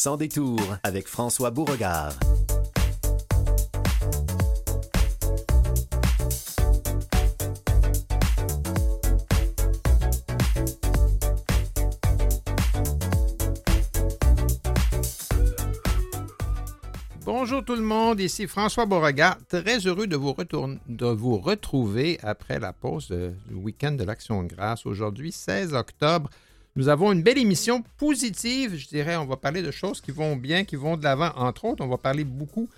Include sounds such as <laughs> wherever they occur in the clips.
Sans détour avec François Beauregard. Bonjour tout le monde, ici François Beauregard. Très heureux de vous, retrouver après la pause du week-end de l'Action de grâce. Aujourd'hui, 16 octobre, nous avons une belle émission positive, je dirais. On va parler de choses qui vont bien, qui vont de l'avant. Entre autres, on va parler beaucoup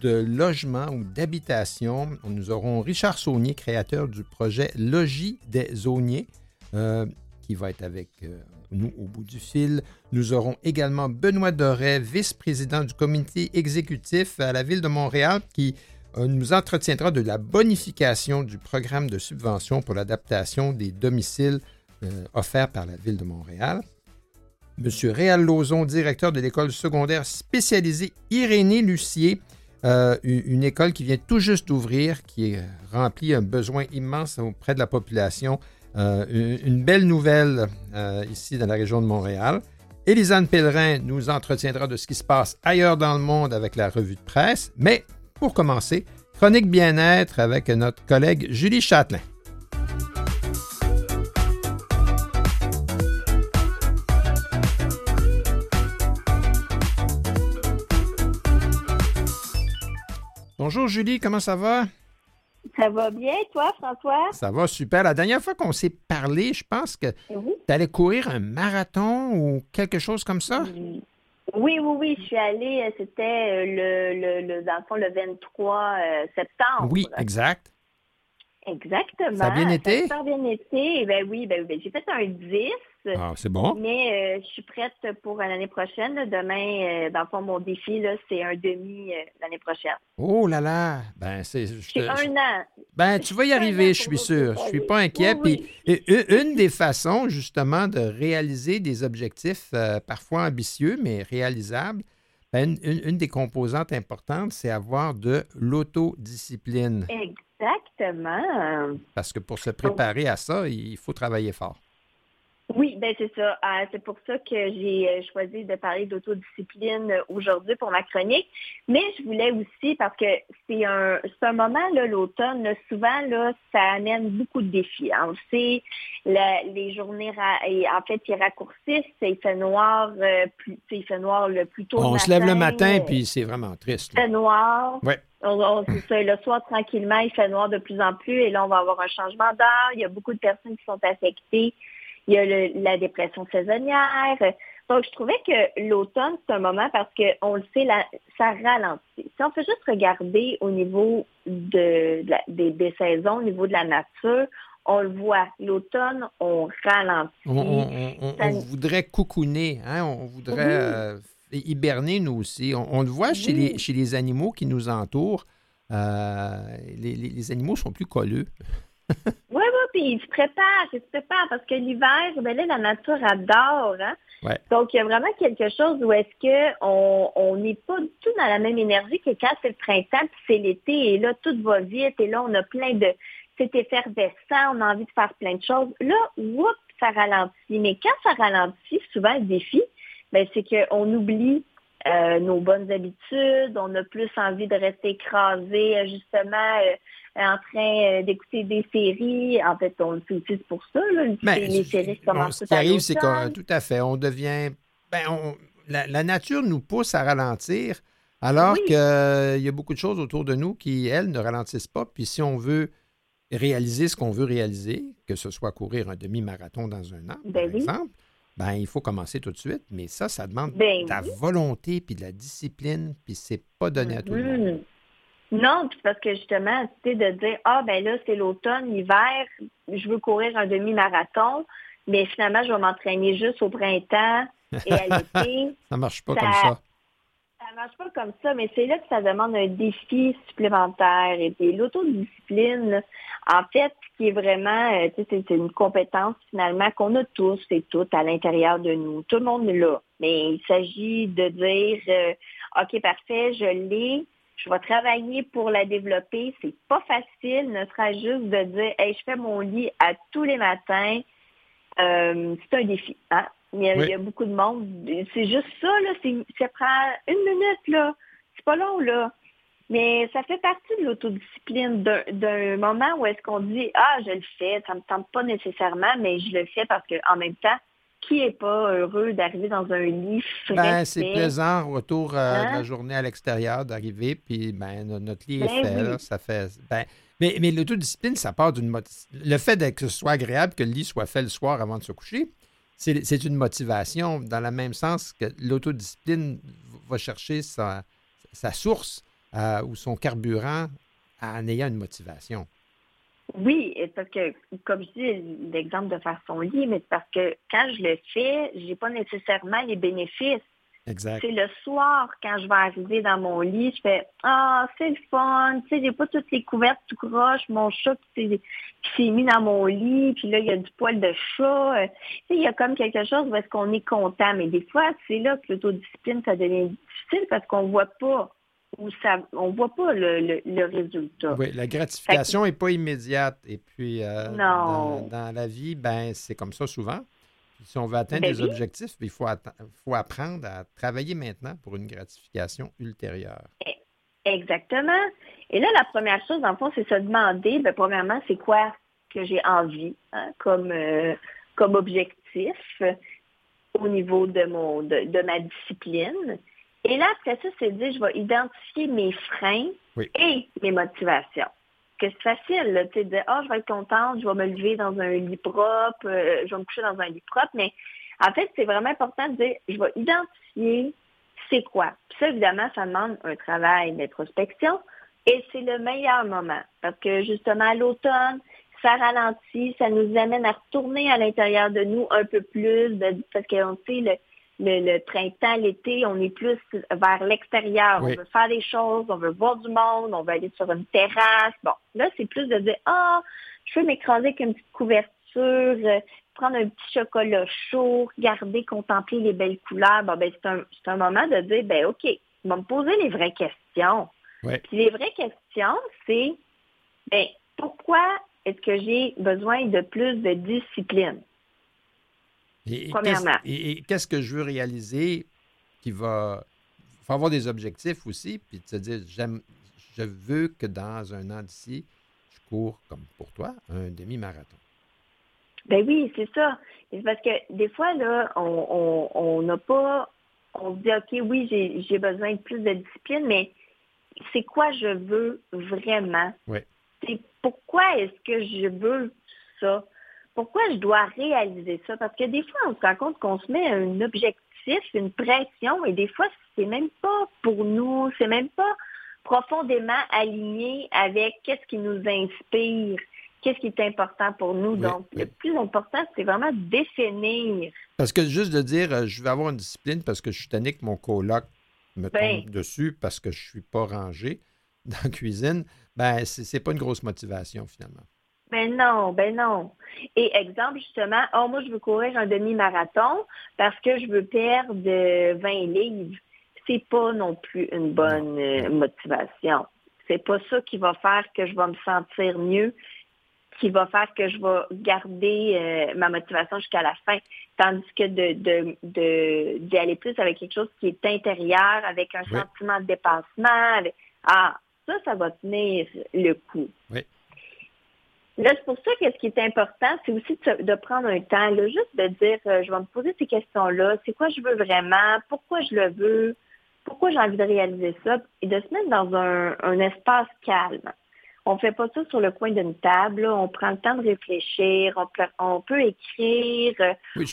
de logement ou d'habitation. Nous aurons Richard Saunier, créateur du projet Logis des Zoniers, euh, qui va être avec euh, nous au bout du fil. Nous aurons également Benoît Doré, vice-président du comité exécutif à la Ville de Montréal, qui euh, nous entretiendra de la bonification du programme de subvention pour l'adaptation des domiciles euh, offert par la Ville de Montréal. Monsieur Réal Lauzon, directeur de l'école secondaire spécialisée Irénée Lucier, euh, une école qui vient tout juste d'ouvrir, qui remplit un besoin immense auprès de la population. Euh, une, belle nouvelle ici dans la région de Montréal. Élisane Pellerin nous entretiendra de ce qui se passe ailleurs dans le monde avec la revue de presse. Mais pour commencer, chronique bien-être avec notre collègue Julie Châtelain. Bonjour Julie, comment ça va? Ça va bien, toi, François? Ça va super. La dernière fois qu'on s'est parlé, je pense que tu allais courir un marathon ou quelque chose comme ça? Oui, oui, oui. Je suis allée, euh, c'était euh, le, le, dans le fond, le 23 euh, septembre. Oui, exact. Exactement. Ça a bien été? Ça a bien été. Ben oui, ben, ben j'ai fait un 10. Ah, c'est bon? Mais euh, je suis prête pour l'année prochaine. Demain, euh, dans le fond, mon défi, c'est un demi euh, l'année prochaine. Oh là là! Ben, c'est. C'est un an. Ben, tu vas y arriver, je suis sûr. Je suis pas inquiet. Puis, une des façons, justement, de réaliser des objectifs parfois ambitieux, mais réalisables, ben, une, des composantes importantes, c'est avoir de l'autodiscipline. Exactement. Parce que pour se préparer à ça, il faut travailler fort. Oui, ben c'est ça. Euh, c'est pour ça que j'ai euh, choisi de parler d'autodiscipline aujourd'hui pour ma chronique. Mais je voulais aussi, parce que c'est un, un moment, là, l'automne, souvent, là, ça amène beaucoup de défis. Hein. On sait, les journées, en fait, ils raccourcissent, il fait noir, euh, plus, il fait noir le plus tôt. On se lève le matin, puis c'est vraiment triste. Il fait noir. Ouais. le soir, tranquillement, il fait noir de plus en plus, et là, on va avoir un changement d'heure. Il y a beaucoup de personnes qui sont affectées il y a la dépression saisonnière. Donc, je trouvais que l'automne, c'est un moment parce qu'on le sait, ça ralentit. Si on fait juste regarder au niveau de, des, saisons, au niveau de la nature, on le voit. L'automne, on ralentit. On, voudrait coucouner, hein? on voudrait euh, hiberner nous aussi. On, le voit chez, les, chez les animaux qui nous entourent. Euh, les, les, animaux sont plus colleux. <laughs> ils se préparent, ils se préparent parce que l'hiver, ben là, la nature adore. Hein? Donc, il y a vraiment quelque chose où est-ce qu'on n'est pas du tout dans la même énergie que quand c'est le printemps, puis c'est l'été, et là, tout va vite, et là, on a plein de... C'est effervescent, on a envie de faire plein de choses. Là, oups, ça ralentit. Mais quand ça ralentit, souvent, le défi, ben, c'est qu'on oublie euh, nos bonnes habitudes, on a plus envie de rester écrasé, justement, euh, en train d'écouter des séries. En fait, on le fait aussi pour ça. Là. Ben, les séries commencent Ce qui arrive, c'est que tout à fait, on devient... Ben, la, nature nous pousse à ralentir, alors qu'il y a beaucoup de choses autour de nous qui, elles, ne ralentissent pas. Puis si on veut réaliser ce qu'on veut réaliser, que ce soit courir un demi-marathon dans un an, ben par exemple, ben, il faut commencer tout de suite, mais ça, ça demande ben de la volonté puis de la discipline, puis c'est pas donné à tout le monde. Non, puis parce que justement, tu sais, de dire Ah ben là, c'est l'automne, l'hiver, je veux courir un demi-marathon, mais finalement, je vais m'entraîner juste au printemps et à l'été. <laughs> ça marche pas comme ça. Ça marche pas comme ça, mais c'est là que ça demande un défi supplémentaire. Et puis l'autodiscipline, en fait, qui est vraiment, euh, tu sais, c'est une compétence finalement qu'on a tous et toutes à l'intérieur de nous. Tout le monde l'a. Mais il s'agit de dire, euh, OK, parfait, je l'ai, je vais travailler pour la développer. C'est pas facile, ne sera juste de dire, hey, je fais mon lit à tous les matins. Euh, c'est un défi. Hein? Il y, a, beaucoup de monde. C'est juste ça, là. Ça prend une minute, là. C'est pas long, là. Mais ça fait partie de l'autodiscipline, d'un moment où est-ce qu'on dit Ah, je le fais, ça ne me tente pas nécessairement, mais je le fais parce qu'en même temps, qui n'est pas heureux d'arriver dans un lit frais? Ben, c'est plaisant, retour euh, de la hein? journée à l'extérieur, d'arriver, puis ben, notre lit est ben fait. ça fait ben, mais, mais l'autodiscipline, ça part d'une Le fait que ce soit agréable, que le lit soit fait le soir avant de se coucher, c'est une motivation dans le même sens que l'autodiscipline va chercher sa, sa source euh, ou son carburant en ayant une motivation. Oui, parce que, comme je dis, l'exemple de faire son lit, mais parce que quand je le fais, je n'ai pas nécessairement les bénéfices. Exact. C'est le soir, quand je vais arriver dans mon lit, je fais Ah, c'est le fun, tu sais, j'ai pas toutes les couvertes tout croche, mon chat qui s'est mis dans mon lit, puis là, il y a du poil de chat. Euh, tu sais, il y a comme quelque chose où est-ce qu'on est content. Mais des fois, c'est là que l'autodiscipline, ça devient difficile parce qu'on voit pas où ça, on voit pas le, résultat. Oui, la gratification n'est pas immédiate. Et puis, euh, dans, la vie, ben c'est comme ça souvent. Si on veut atteindre ben des objectifs, il faut, faut apprendre à travailler maintenant pour une gratification ultérieure. E, exactement. Et là, la première chose, en fond, c'est se demander, bien, premièrement, c'est quoi que j'ai envie hein, comme, euh, comme objectif au niveau de, mon, de ma discipline. Et là, après ça, c'est dire, je vais identifier mes freins et mes motivations. Que c'est facile, tu sais, de dire, oh, je vais être contente, je vais me lever dans un lit propre, euh, je vais me coucher dans un lit propre, mais en fait, c'est vraiment important de dire, je vais identifier c'est quoi. Puis ça, évidemment, ça demande un travail d'introspection et c'est le meilleur moment parce que justement, à l'automne, ça ralentit, ça nous amène à retourner à l'intérieur de nous un peu plus, parce qu'on sait, le, le, printemps, l'été, on est plus vers l'extérieur. On veut faire des choses, on veut voir du monde, on veut aller sur une terrasse. Bon, là, c'est plus de dire, ah, je veux m'écraser avec une petite couverture, euh, prendre un petit chocolat chaud, regarder, contempler les belles couleurs. Bon, ben, c'est un, un, moment de dire, ben, OK, on va me poser les vraies questions. Puis les vraies questions, c'est, ben, pourquoi est-ce que j'ai besoin de plus de discipline? Et, Et, qu'est-ce que je veux réaliser qui va. Il faut avoir des objectifs aussi, puis te dire, j'aime, je veux que dans un an d'ici, je cours, comme pour toi, un demi-marathon. Ben oui, c'est ça. Parce que des fois, là, on n'a pas. On se dit, OK, oui, j'ai besoin de plus de discipline, mais c'est quoi je veux vraiment? Oui. C'est pourquoi est-ce que je veux ça? Pourquoi je dois réaliser ça? Parce que des fois, on se rend compte qu'on se met un objectif, une pression, et des fois, c'est même pas pour nous, c'est même pas profondément aligné avec qu'est-ce qui nous inspire, qu'est-ce qui est important pour nous. Donc, le plus important, c'est vraiment définir. Parce que juste de dire, euh, je vais avoir une discipline parce que je suis tanné que mon coloc me ben tombe dessus parce que je suis pas rangé dans la cuisine, ben, c'est pas une grosse motivation finalement. Ben non, ben non. Et exemple, justement, oh, moi, je veux courir un demi-marathon parce que je veux perdre 20 livres. C'est pas non plus une bonne euh, motivation. C'est pas ça qui va faire que je vais me sentir mieux, qui va faire que je vais garder euh, ma motivation jusqu'à la fin. Tandis que de, de, d'aller plus avec quelque chose qui est intérieur, avec un sentiment de dépassement. ah, ça, ça va tenir le coup. Oui. Là, c'est pour ça que ce qui est important, c'est aussi de, prendre un temps, là, juste de dire, euh, je vais me poser ces questions-là, c'est quoi je veux vraiment, pourquoi je le veux, pourquoi j'ai envie de réaliser ça, et de se mettre dans un espace calme. On fait pas ça sur le coin d'une table. On prend le temps de réfléchir. On, peut écrire.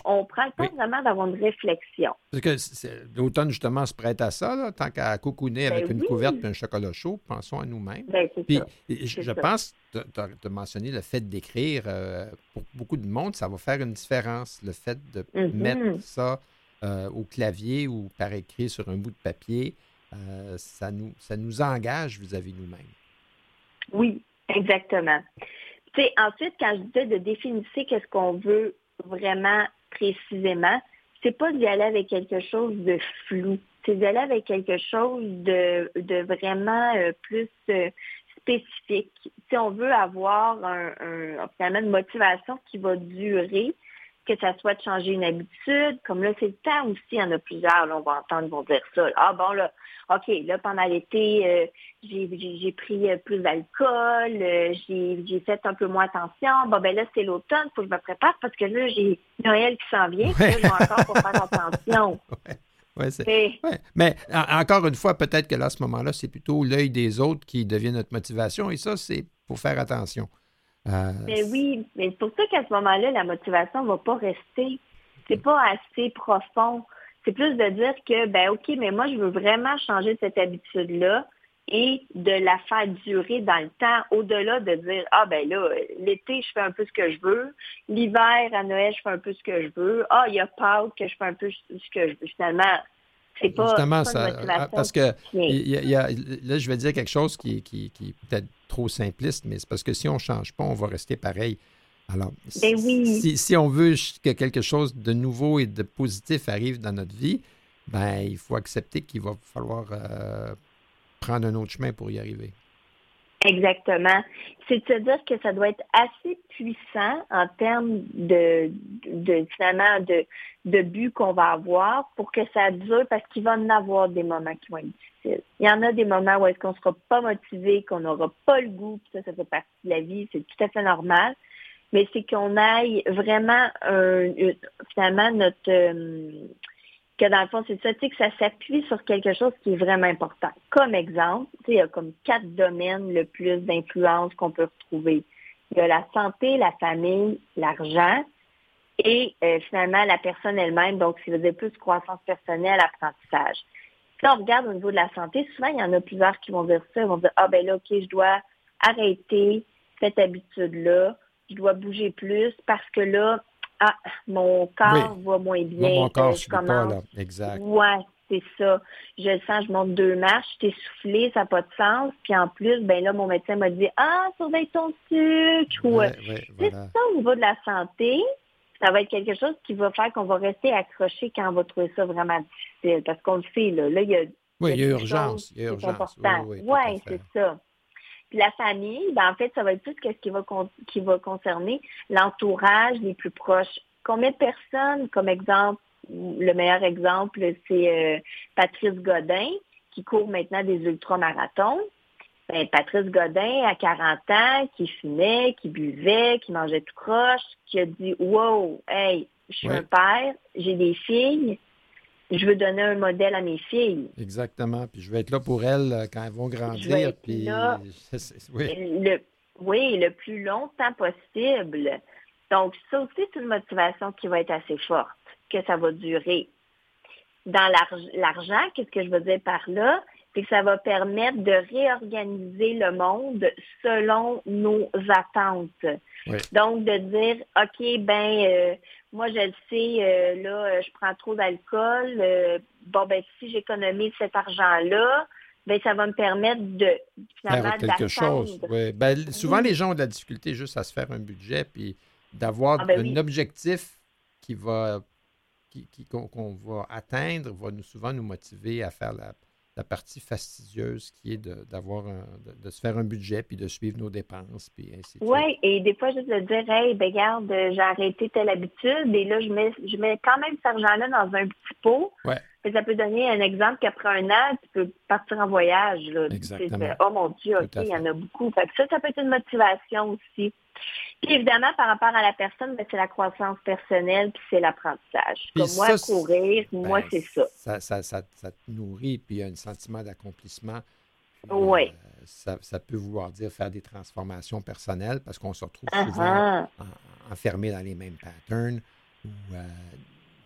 on prend le temps vraiment d'avoir une réflexion. Parce que l'automne, justement, se prête à ça. tant qu'à cocooner avec ben une couverte et un chocolat chaud, pensons à nous-mêmes. Ben, puis, je, pense, tu as, mentionné le fait d'écrire. Euh, pour beaucoup de monde, ça va faire une différence. Le fait de mm-hmm. mettre ça euh, au clavier ou par écrit sur un bout de papier, euh, ça, nous, ça nous engage vis-à-vis -vis nous mêmes oui, exactement. Tu sais, ensuite, quand je disais de définir qu'est-ce qu'on veut vraiment précisément, c'est pas d'y aller avec quelque chose de flou. C'est d'y aller avec quelque chose de, de vraiment euh, plus euh, spécifique. Si on veut avoir un, un, une motivation qui va durer, que ça soit de changer une habitude, comme là, c'est le temps aussi, il y en a plusieurs, là, on va entendre, vont dire ça. Ah bon, là, OK, là, pendant l'été, euh, j'ai pris euh, plus d'alcool, euh, j'ai fait un peu moins attention. Bon, ben là, c'est l'automne, il faut que je me prépare parce que là, j'ai Noël qui s'en vient, puis là, je vais encore pour faire attention. <laughs> Ouais. Ouais, Mais encore une fois, peut-être que là, à ce moment-là, c'est plutôt l'œil des autres qui devient notre motivation. Et ça, c'est pour faire attention. Euh, mais oui, mais c'est pour ça qu'à ce moment-là, la motivation ne va pas rester. C'est pas assez profond. C'est plus de dire que, ben OK, mais moi, je veux vraiment changer cette habitude-là et de la faire durer dans le temps, au-delà de dire, ah ben là, l'été, je fais un peu ce que je veux, l'hiver, à Noël, je fais un peu ce que je veux, ah, il y a Pâques que je fais un peu ce que je veux. Finalement, c'est pas, Justement, ça, parce que là, je vais dire quelque chose qui, qui, qui est peut-être trop simpliste, mais c'est parce que si on ne change pas, on va rester pareil. Alors, ben si, on veut que quelque chose de nouveau et de positif arrive dans notre vie, ben, il faut accepter qu'il va falloir euh, prendre un autre chemin pour y arriver. Exactement. C'est de se dire que ça doit être assez puissant en termes de, de finalement de, de but qu'on va avoir pour que ça dure parce qu'il va en avoir des moments qui vont être difficiles. Il y en a des moments où est-ce qu'on ne sera pas motivé, qu'on n'aura pas le goût, ça, ça fait partie de la vie, c'est tout à fait normal. Mais c'est qu'on aille vraiment finalement notre euh, que dans le fond, c'est ça, tu sais, que ça s'appuie sur quelque chose qui est vraiment important. Comme exemple, tu sais, il y a comme quatre domaines le plus d'influence qu'on peut retrouver. Il y a la santé, la famille, l'argent et euh, finalement la personne elle-même, donc ça veut dire plus croissance personnelle, apprentissage. Si on regarde au niveau de la santé, souvent il y en a plusieurs qui vont dire ça, ils vont dire, ah ben là, ok, je dois arrêter cette habitude-là, je dois bouger plus parce que là, ah, mon corps va moins bien. mon corps, je commence. Pas, là. Exact. Ouais, c'est ça. Je le sens, je monte deux marches, je suis essoufflée, ça n'a pas de sens. Puis en plus, ben là, mon médecin m'a dit Ah, surveille ton sucre. Ouais, c'est ça au niveau de la santé. Ça va être quelque chose qui va faire qu'on va rester accroché quand on va trouver ça vraiment difficile. Parce qu'on le sait, là. Là, il y a. Oui, il y a urgence. Il y a urgence. Oui, ouais, c'est ça la famille, ben, en fait, ça va être tout ce qui va, qui va concerner l'entourage les plus proches. Combien de personnes, comme exemple, le meilleur exemple, c'est euh, Patrice Godin, qui court maintenant des ultramarathons. Ben, Patrice Godin, à 40 ans, qui fumait, qui buvait, qui mangeait tout croche, qui a dit Wow, hey, je suis un père, j'ai des filles, je veux donner un modèle à mes filles. Exactement. Puis je veux être là pour elles euh, quand elles vont grandir. puis... oui. Le, oui, le plus longtemps possible. Donc, ça aussi, c'est une motivation qui va être assez forte, que ça va durer. Dans l'argent, qu'est-ce que je veux dire par là? Que ça va permettre de réorganiser le monde selon nos attentes. Donc, de dire, OK, ben, euh, moi, je le sais, euh, là, je prends trop d'alcool. Euh, bon, ben, si j'économise cet argent-là, ben, ça va me permettre de faire quelque chose. Ben, souvent, les gens ont de la difficulté juste à se faire un budget, puis d'avoir ah, ben un objectif qui va qu'on va atteindre va nous, souvent nous motiver à faire la, la partie fastidieuse qui est d'avoir de, se faire un budget puis de suivre nos dépenses puis ainsi Oui, et des fois juste de dire Hey, ben garde, j'ai arrêté telle habitude et là je mets je mets quand même cet argent-là dans un petit pot. Ouais. ça peut donner un exemple qu'après un an, tu peux partir en voyage. Là. Exactement. oh mon Dieu, OK, il y en a beaucoup. ça, ça peut être une motivation aussi. Puis évidemment, par rapport à la personne, ben, c'est la croissance personnelle, puis c'est l'apprentissage. Comme moi, courir, moi, ben, c'est ça. Ça, ça, te nourrit, puis il y a un sentiment d'accomplissement. Oui. Euh, ça, peut vouloir dire faire des transformations personnelles parce qu'on se retrouve souvent uh-huh. enfermé dans les mêmes patterns. Euh,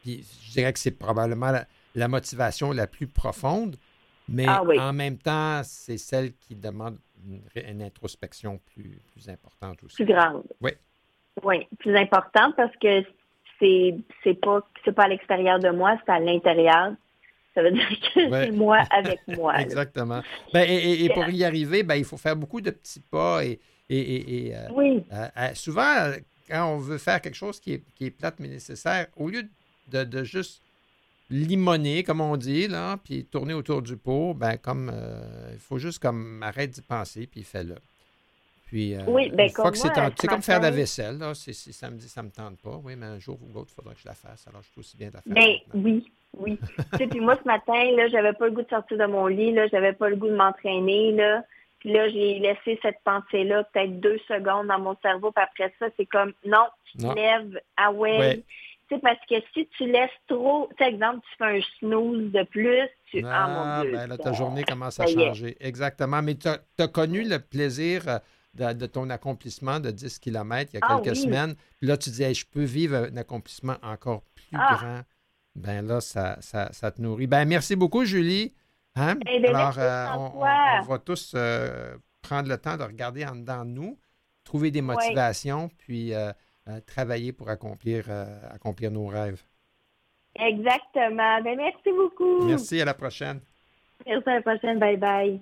puis je dirais que c'est probablement la, motivation la plus profonde, mais ah en même temps, c'est celle qui demande une, introspection plus, plus importante aussi. Plus grande. Oui. Oui, plus importante parce que c'est c'est pas c'est pas à l'extérieur de moi, c'est à l'intérieur. Ça veut dire que c'est moi avec <laughs> moi. Exactement. Ben, et, pour y arriver, ben, il faut faire beaucoup de petits pas et, et, euh, oui. Euh, euh, souvent, quand on veut faire quelque chose qui est, qui est plate mais nécessaire, au lieu de, de juste limoner, comme on dit, là, puis tourner autour du pot, ben comme euh, il faut juste comme arrête d'y penser, puis fais-le. Puis, euh, oui, ben comme c'est comme faire de la vaisselle. Là. C ça me dit ça me tente pas. Oui, mais un jour ou l'autre, il faudra que je la fasse. Alors, je suis aussi bien de la faire. Ben, oui, oui. puis moi, ce matin, là, j'avais pas le goût de sortir de mon lit. Là, j'avais pas le goût de m'entraîner. Là. Puis là, j'ai laissé cette pensée-là peut-être deux secondes dans mon cerveau. Puis après ça, c'est comme, non, tu te lèves, ah ouais. Tu sais, parce que si tu laisses trop, tu exemple, tu fais un snooze de plus, tu... Ah, mon ah, Dieu, ben là, ta journée commence à changer. Exactement. Mais tu as, connu le plaisir euh, de, ton accomplissement de 10 km il y a ah quelques semaines. Puis là, tu dis, je peux vivre un accomplissement encore plus ah. grand. Ben là, ça, ça, ça, te nourrit. Ben merci beaucoup, Julie. Hein? Eh ben, Alors, euh, on, va tous euh, prendre le temps de regarder en dedans de nous, trouver des motivations, puis euh, travailler pour accomplir, accomplir nos rêves. Exactement. Ben, merci beaucoup. Merci, à la prochaine. Merci, à la prochaine. Bye bye.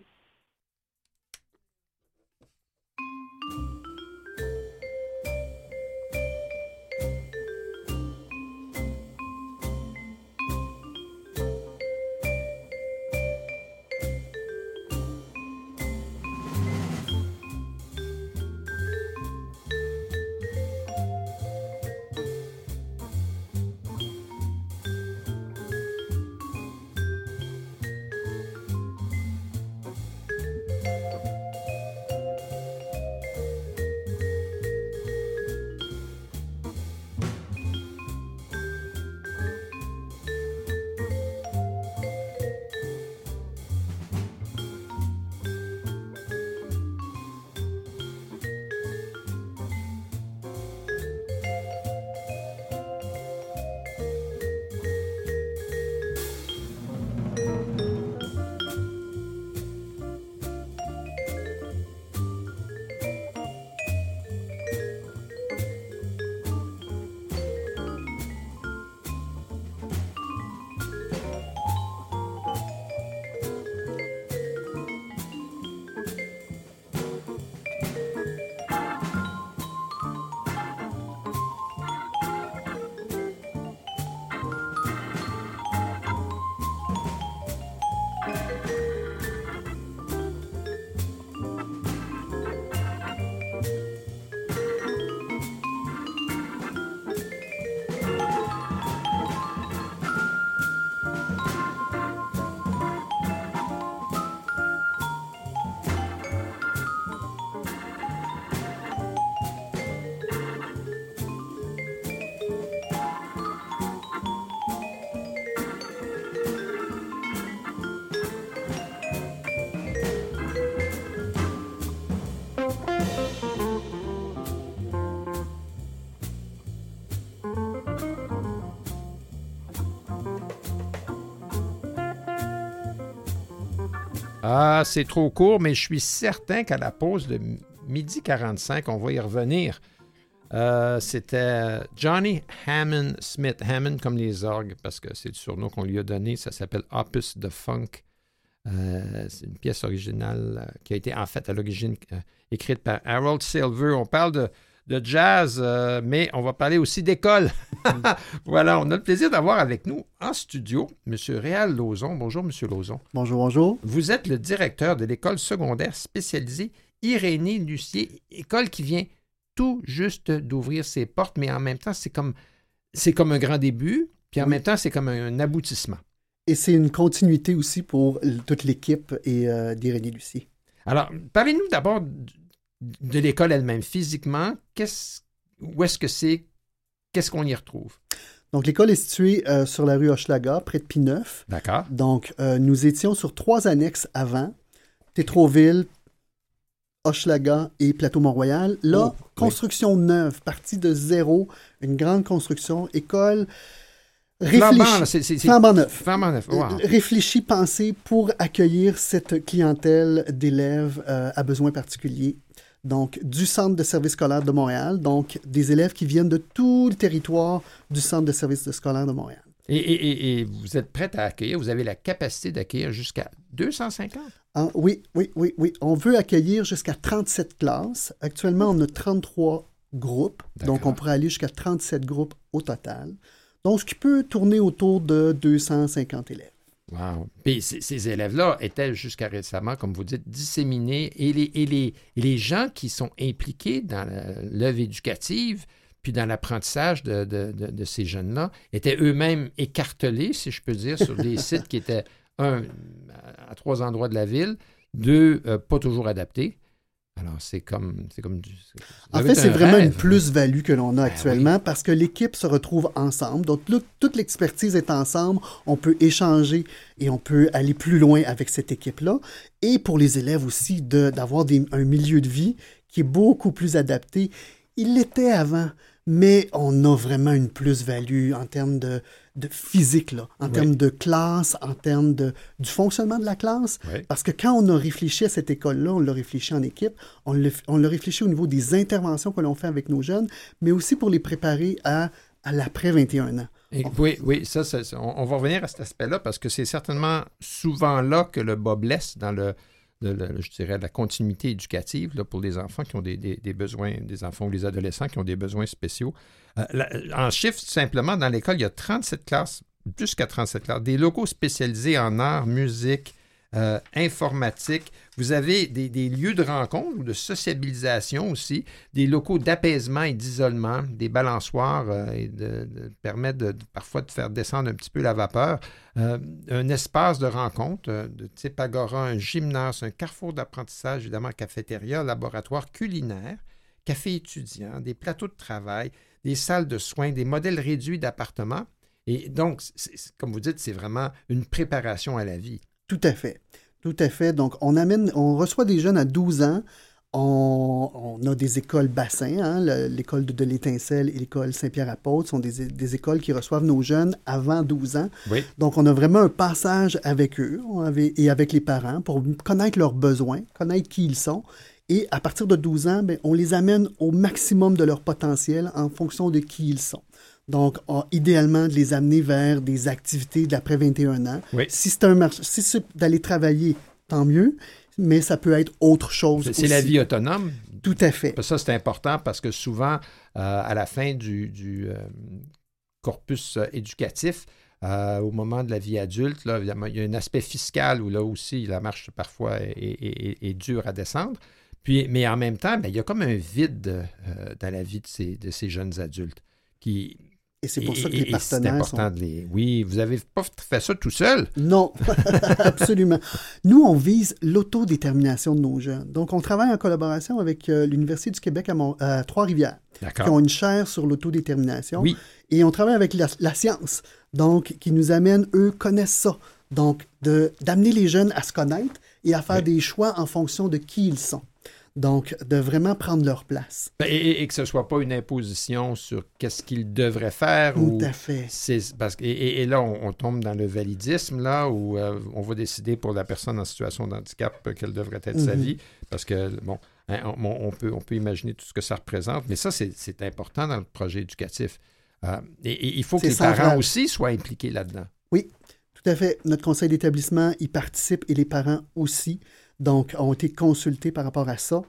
C'est trop court, mais je suis certain qu'à la pause de midi 45, on va y revenir. Euh, c'était Johnny Hammond Smith. Hammond comme les orgues, parce que c'est le surnom qu'on lui a donné. Ça s'appelle Opus de Funk. Euh, c'est une pièce originale euh, qui a été en fait à l'origine écrite par Harold Silver. On parle de de jazz, euh, mais on va parler aussi d'école. <laughs> voilà, on a le plaisir d'avoir avec nous en studio M. Réal Lauzon. Bonjour, M. Lauzon. Bonjour, bonjour. Vous êtes le directeur de l'école secondaire spécialisée Irénée Lucier, école qui vient tout juste d'ouvrir ses portes, mais en même temps, c'est comme, c'est comme un grand début, puis en même temps, c'est comme un, aboutissement. Et c'est une continuité aussi pour toute l'équipe et euh, d'Irénée Lucier. Alors, parlez-nous d'abord de l'école elle-même physiquement, où est-ce que c'est? Qu'est-ce qu'on y retrouve? Donc, l'école est située euh, sur la rue Hochelaga, près de Pineuf. D'accord. Donc, euh, nous étions sur trois annexes avant Tétroville, Hochelaga et Plateau-Mont-Royal. Là, oh, construction neuve, partie de zéro, une grande construction, école réfléchi, flambant neuf. neuf. Réfléchi, pensé pour accueillir cette clientèle d'élèves euh, à besoins particuliers donc du Centre de services scolaires de Montréal, donc des élèves qui viennent de tout le territoire du Centre de services scolaires de Montréal. Et, vous êtes prête à accueillir, vous avez la capacité d'accueillir jusqu'à 250? Ah, oui, oui, oui, oui. On veut accueillir jusqu'à 37 classes. Actuellement, on a 33 groupes, donc on pourrait aller jusqu'à 37 groupes au total. Donc, ce qui peut tourner autour de 250 élèves. Wow. Puis ces, élèves-là étaient jusqu'à récemment, comme vous dites, disséminés et les, et les, les gens qui sont impliqués dans l'œuvre éducative, puis dans l'apprentissage de, de, de, ces jeunes-là, étaient eux-mêmes écartelés, si je peux dire, sur des sites qui étaient, un, à trois endroits de la ville, deux, euh, pas toujours adaptés. Alors, c'est comme, c'est comme du. En fait, c'est vraiment une plus-value que l'on a ben actuellement parce que l'équipe se retrouve ensemble. Donc, toute l'expertise est ensemble. On peut échanger et on peut aller plus loin avec cette équipe-là. Et pour les élèves aussi, d'avoir un milieu de vie qui est beaucoup plus adapté. Il l'était avant mais on a vraiment une plus-value en termes de, physique, là, en termes de classe, en termes de, du fonctionnement de la classe. Parce que quand on a réfléchi à cette école-là, on l'a réfléchi en équipe, on l'a réfléchi au niveau des interventions que l'on fait avec nos jeunes, mais aussi pour les préparer à, à l'après 21 ans. oui, oui, ça, on, va revenir à cet aspect-là parce que c'est certainement souvent là que le bas blesse dans le, je dirais, la continuité éducative pour les enfants qui ont des, besoins, des enfants ou des adolescents qui ont des besoins spéciaux. Euh, en chiffre, simplement, dans l'école, il y a 37 classes, jusqu'à 37 classes, des locaux spécialisés en art, musique, euh, informatique. Vous avez des, lieux de rencontre de sociabilisation aussi, des locaux d'apaisement et d'isolement, des balançoires euh, permettre parfois de faire descendre un petit peu la vapeur. Euh, un espace de rencontre de type agora, un gymnase, un carrefour d'apprentissage, évidemment, cafétéria, laboratoire culinaire, café étudiant, des plateaux de travail, des salles de soins, des modèles réduits d'appartements. Et donc, comme vous dites, c'est vraiment une préparation à la vie. Tout à fait. Tout à fait. Donc, on amène, on reçoit des jeunes à 12 ans. On, a des écoles bassins, hein, l'école de, l'Étincelle et l'école Saint-Pierre-Apôtre sont des, écoles qui reçoivent nos jeunes avant 12 ans. Donc, on a vraiment un passage avec eux et avec les parents pour connaître leurs besoins, connaître qui ils sont. Et à partir de 12 ans, ben, on les amène au maximum de leur potentiel en fonction de qui ils sont. Donc, idéalement, de les amener vers des activités d'après 21 ans. Si c'est un marché, si c'est d'aller travailler, tant mieux, mais ça peut être autre chose. C'est la vie autonome. Tout à fait. Ça, c'est important parce que souvent, euh, à la fin du, euh, corpus euh, éducatif, au moment de la vie adulte, là, il y a un aspect fiscal où là aussi, la marche parfois est, dure à descendre. Puis, mais en même temps, ben, il y a comme un vide dans la vie de ces, de ces jeunes adultes qui, et c'est pour ça que les partenaires. important de les. Oui, vous n'avez pas fait ça tout seul. Non, <laughs> absolument. Nous, on vise l'autodétermination de nos jeunes. Donc, on travaille en collaboration avec euh, l'Université du Québec à, Trois-Rivières, qui ont une chaire sur l'autodétermination. Oui. Et on travaille avec la, science, donc, qui nous amène, eux, connaissent ça. Donc, d'amener les jeunes à se connaître et à faire des choix en fonction de qui ils sont. Donc, de vraiment prendre leur place. Ben, et, que ce ne soit pas une imposition sur qu'est-ce qu'ils devraient faire. Tout à fait. Parce, et, et là, on, tombe dans le validisme, là, où euh, on va décider pour la personne en situation de handicap euh, quelle devrait être sa mhm. vie. Parce que, bon, hein, on, peut, on peut imaginer tout ce que ça représente, mais ça, c'est important dans le projet éducatif. Euh, et, il faut que les parents aussi soient impliqués là-dedans. Oui, tout à fait. Notre conseil d'établissement y participe et les parents aussi donc ont été consultés par rapport à ça.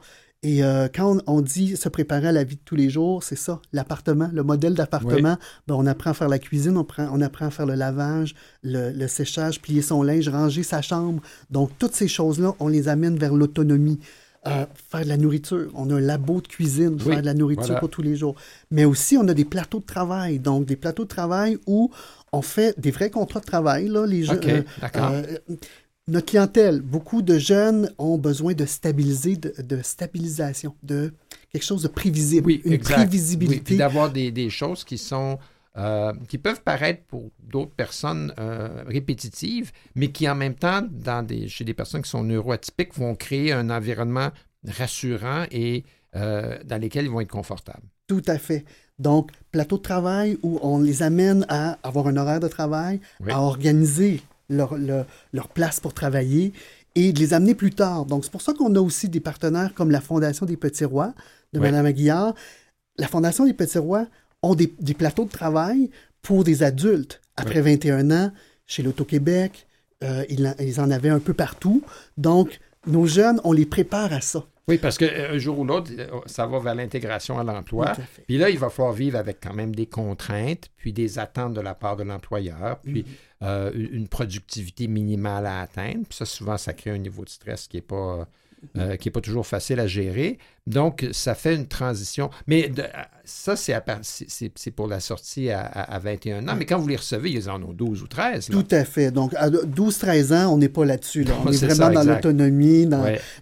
Et euh, quand on, dit se préparer à la vie de tous les jours, c'est ça, l'appartement, le modèle d'appartement. Ben, on apprend à faire la cuisine, on, on apprend à faire le lavage, le, séchage, plier son linge, ranger sa chambre. Donc, toutes ces choses-là, on les amène vers l'autonomie. Euh, faire de la nourriture. On a un labo de cuisine, faire de la nourriture pour tous les jours. Mais aussi, on a des plateaux de travail. Donc, des plateaux de travail où on fait des vrais contrats de travail. Là, les OK, d'accord notre clientèle, beaucoup de jeunes ont besoin de stabiliser, de, stabilisation, de quelque chose de prévisible, oui, une prévisibilité. d'avoir des, choses qui sont euh, qui peuvent paraître pour d'autres personnes euh, répétitives, mais qui en même temps, dans des, chez des personnes qui sont neuroatypiques, vont créer un environnement rassurant et euh, dans lesquels ils vont être confortables. Tout à fait. Donc, plateau de travail où on les amène à avoir un horaire de travail, à organiser leur, leur, place pour travailler et de les amener plus tard. Donc, c'est pour ça qu'on a aussi des partenaires comme la Fondation des Petits Rois de Mme Aguillard. La Fondation des Petits Rois ont des, des plateaux de travail pour des adultes après 21 ans chez l'Auto-Québec. Euh, ils, ils, en avaient un peu partout. Donc, nos jeunes, on les prépare à ça. Oui, parce qu'un jour ou l'autre, ça va vers l'intégration à l'emploi. Puis là, il va falloir vivre avec quand même des contraintes, puis des attentes de la part de l'employeur, puis mm-hmm. une productivité minimale à atteindre. Puis ça, souvent, ça crée un niveau de stress qui n'est pas euh, qui n'est pas toujours facile à gérer. Donc, ça fait une transition. Mais ça, c'est pour la sortie à, 21 ans. Mais quand vous les recevez, ils en ont 12 ou 13. Tout à fait. Donc, à 12-13 ans, on n'est pas là-dessus. On <laughs> est, vraiment dans l'autonomie.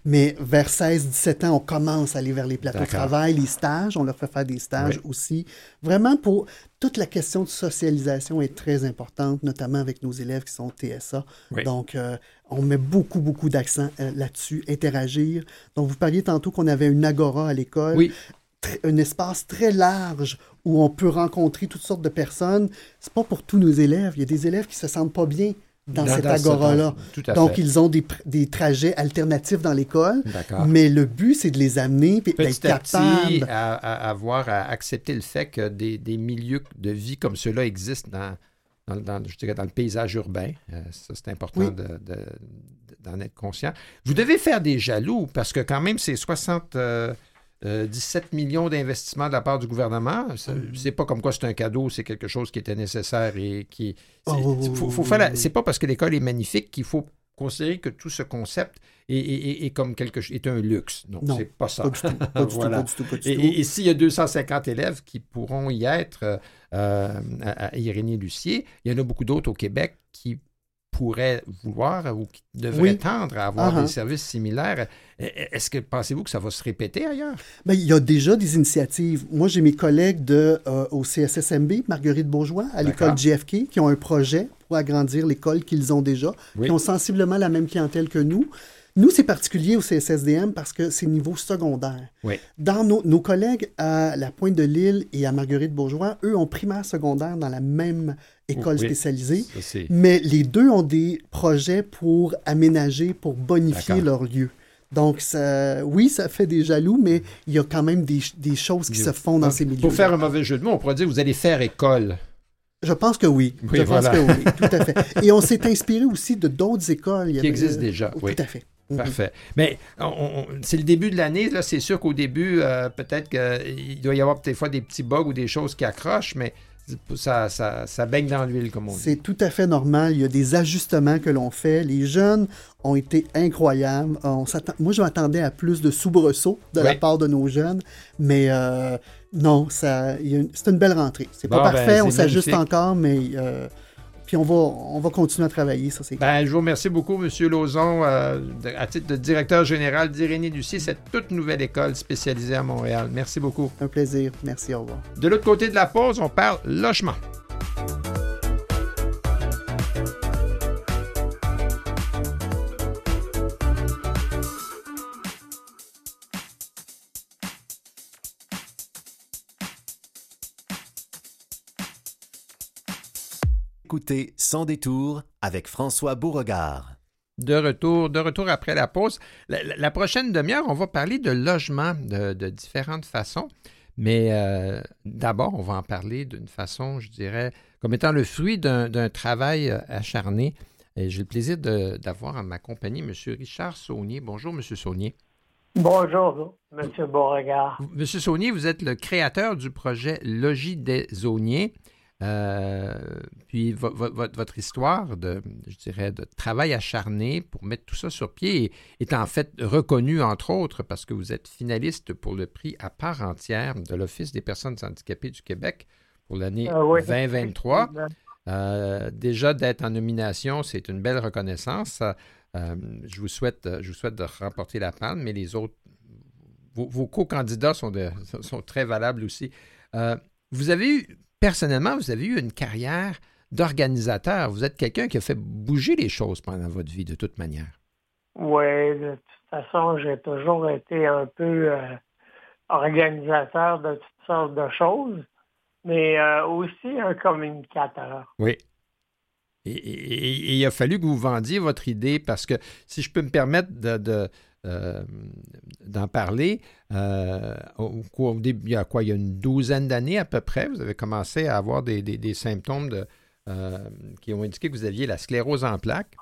Mais vers 16-17 ans, on commence à aller vers les plateaux de travail, les stages. On leur fait faire des stages aussi. Vraiment, pour toute la question de socialisation est très importante, notamment avec nos élèves qui sont TSA. Donc, euh, on met beaucoup, beaucoup d'accent euh, là-dessus, interagir. Donc, vous parliez tantôt qu'on avait une agora à l'école. Oui. Un espace très large où on peut rencontrer toutes sortes de personnes. C'est pas pour tous nos élèves. Il y a des élèves qui se sentent pas bien dans, cette agora-là. Donc, ils ont des, des, trajets alternatifs dans l'école. Mais le but, c'est de les amener et d'être capables. À, à, avoir à accepter le fait que des, des milieux de vie comme ceux-là existent dans, dans, je dirais dans le paysage urbain. Euh, ça, c'est important d'en être conscient. Vous devez faire des jaloux parce que quand même, c'est 60... 17 euh, millions d'investissements de la part du gouvernement. Mm-hmm. C'est pas comme quoi c'est un cadeau, c'est quelque chose qui était nécessaire et qui. C'est pas parce que l'école est magnifique qu'il faut considérer que tout ce concept est, comme quelque chose est un luxe. Non, c'est pas ça. Et, s'il y a 250 élèves qui pourront y être euh, à, Irénée-Lucier, il y en a beaucoup d'autres au Québec qui pourraient vouloir ou qui devraient tendre à avoir uh-huh. des services similaires. E, e, est-ce que pensez-vous que ça va se répéter ailleurs? Bien, il y a déjà des initiatives. Moi, j'ai mes collègues de, euh, au CSSMB, Marguerite Bourgeois, à l'école JFK, qui ont un projet pour agrandir l'école qu'ils ont déjà, qui ont sensiblement la même clientèle que nous. Nous, c'est particulier au CSSDM parce que c'est niveau secondaire. Dans nos, collègues à la Pointe de l'Île et à Marguerite Bourgeois, eux ont primaire secondaire dans la même école spécialisée. mais les deux ont des projets pour aménager, pour bonifier leur lieu. Donc, ça, oui, ça fait des jaloux, mais il y a quand même des, choses qui se font dans ces milieux. Pour faire un mauvais jeu de mots, on pourrait dire vous allez faire école. Je pense que oui. Je pense que oui, tout à fait. Et on s'est inspiré aussi de d'autres écoles. qui existent déjà, oui. Tout à fait. Mhm. Parfait. Mais c'est le début de l'année. Là, c'est sûr qu'au début, euh, peut-être qu'il doit y avoir des fois des petits bugs ou des choses qui accrochent, mais ça, ça, baigne dans l'huile, comme on dit. C'est tout à fait normal. Il y a des ajustements que l'on fait. Les jeunes ont été incroyables. On Moi, je m'attendais à plus de soubresauts de la part de nos jeunes, mais euh, non, c'est une belle rentrée. C'est pas ben, parfait, on s'ajuste encore, mais euh, puis on va, on va continuer à travailler, ça c'est ben, Je vous remercie beaucoup, M. Lauzon, euh, à titre de directeur général d'Irénée Lucie, cette toute nouvelle école spécialisée à Montréal. Merci beaucoup. Un plaisir. Merci, au revoir. De l'autre côté de la pause, on parle logement. Écoutez Sans détour avec François Beauregard. De retour, de retour après la pause. La, prochaine demi-heure, on va parler de logement de, différentes façons. Mais euh, d'abord, on va en parler d'une façon, je dirais, comme étant le fruit d'un travail euh, acharné. Et j'ai le plaisir d'avoir en ma compagnie M. Richard Saunier. Bonjour, M. Saunier. Bonjour, M. Beauregard. M. Saunier, vous êtes le créateur du projet Logis des Zoniers. Euh, puis votre histoire de, je dirais, de travail acharné pour mettre tout ça sur pied est, en fait reconnue, entre autres, parce que vous êtes finaliste pour le prix à part entière de l'Office des personnes handicapées du Québec pour l'année 2023. Ah <laughs> euh, déjà d'être en nomination, c'est une belle reconnaissance. Euh, je, vous souhaite, je vous souhaite de remporter la palme, mais les autres, vos, co-candidats sont, sont très valables aussi. vous avez eu personnellement, vous avez eu une carrière d'organisateur. Vous êtes quelqu'un qui a fait bouger les choses pendant votre vie, de toute manière. Oui, de toute façon, j'ai toujours été un peu euh, organisateur de toutes sortes de choses, mais euh, aussi un communicateur. Oui. Et, il a fallu que vous vendiez votre idée parce que, si je peux me permettre de euh, d'en parler. Euh, au, début, il y a quoi, il y a une douzaine d'années à peu près, vous avez commencé à avoir des, symptômes de, euh, qui ont indiqué que vous aviez la sclérose en plaques.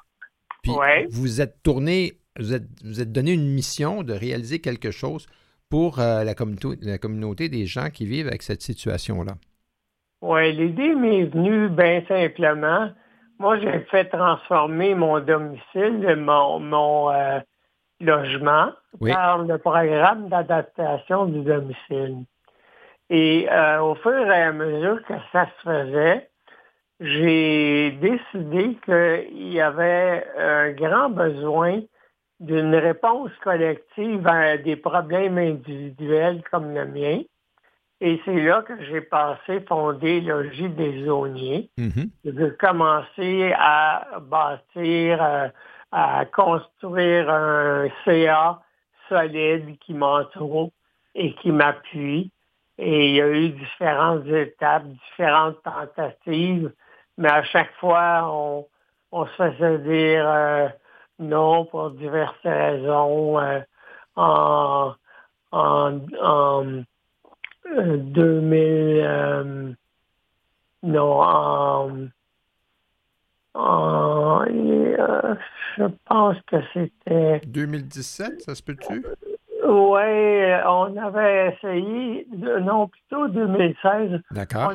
Puis vous êtes tourné vous êtes, vous êtes donné une mission de réaliser quelque chose pour la, communauté, la communauté des gens qui vivent avec cette situation-là. Oui, l'idée m'est venue bien simplement. Moi, j'ai fait transformer mon domicile, mon, mon logement, par le programme d'adaptation du domicile. Et au fur et à mesure que ça se faisait, j'ai décidé qu'il y avait un grand besoin d'une réponse collective à des problèmes individuels comme le mien. Et c'est là que j'ai passé fonder Logis des Zoniers. Mm-hmm. J'ai commencé à bâtir, euh, à construire un CA solide qui m'entoure et qui m'appuie. Et il y a eu différentes étapes, différentes tentatives mais à chaque fois, on, on se faisait dire euh, non pour diverses raisons. Euh, en, en, en 2000, euh, non, en, en je pense que c'était... 2017, ça se peut-tu? Oui, on avait essayé, non, plutôt 2016. D'accord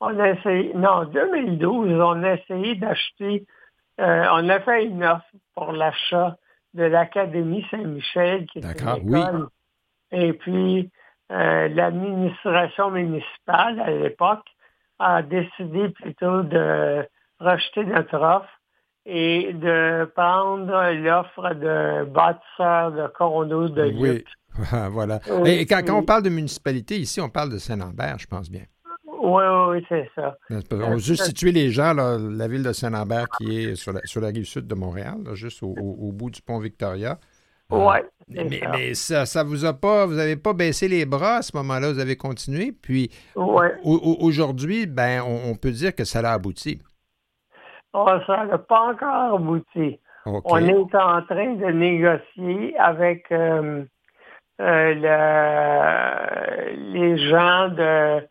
on a essayé, non, 2012, on a essayé d'acheter, euh, on a fait une offre pour l'achat de l'Académie Saint-Michel, qui est une école. Et puis, euh, l'administration municipale, à l'époque, a décidé plutôt de rejeter notre offre et de prendre l'offre de bâtisseurs de condos de oui. voilà. Et quand, quand, on parle de municipalité, ici, on parle de Saint-Lambert, je pense bien. Oui, oui, c'est ça. On juste situer les gens, la ville de Saint-Lambert qui est sur la, sur la rive sud de Montréal, juste au, bout du pont Victoria. Euh, oui. mais, ça. mais ça, ça vous a pas, vous n'avez pas baissé les bras à ce moment-là, vous avez continué. Puis aujourd'hui, ben, on, peut dire que ça a abouti. Oh, ça n'a pas encore abouti. On est en train de négocier avec euh, euh, les gens de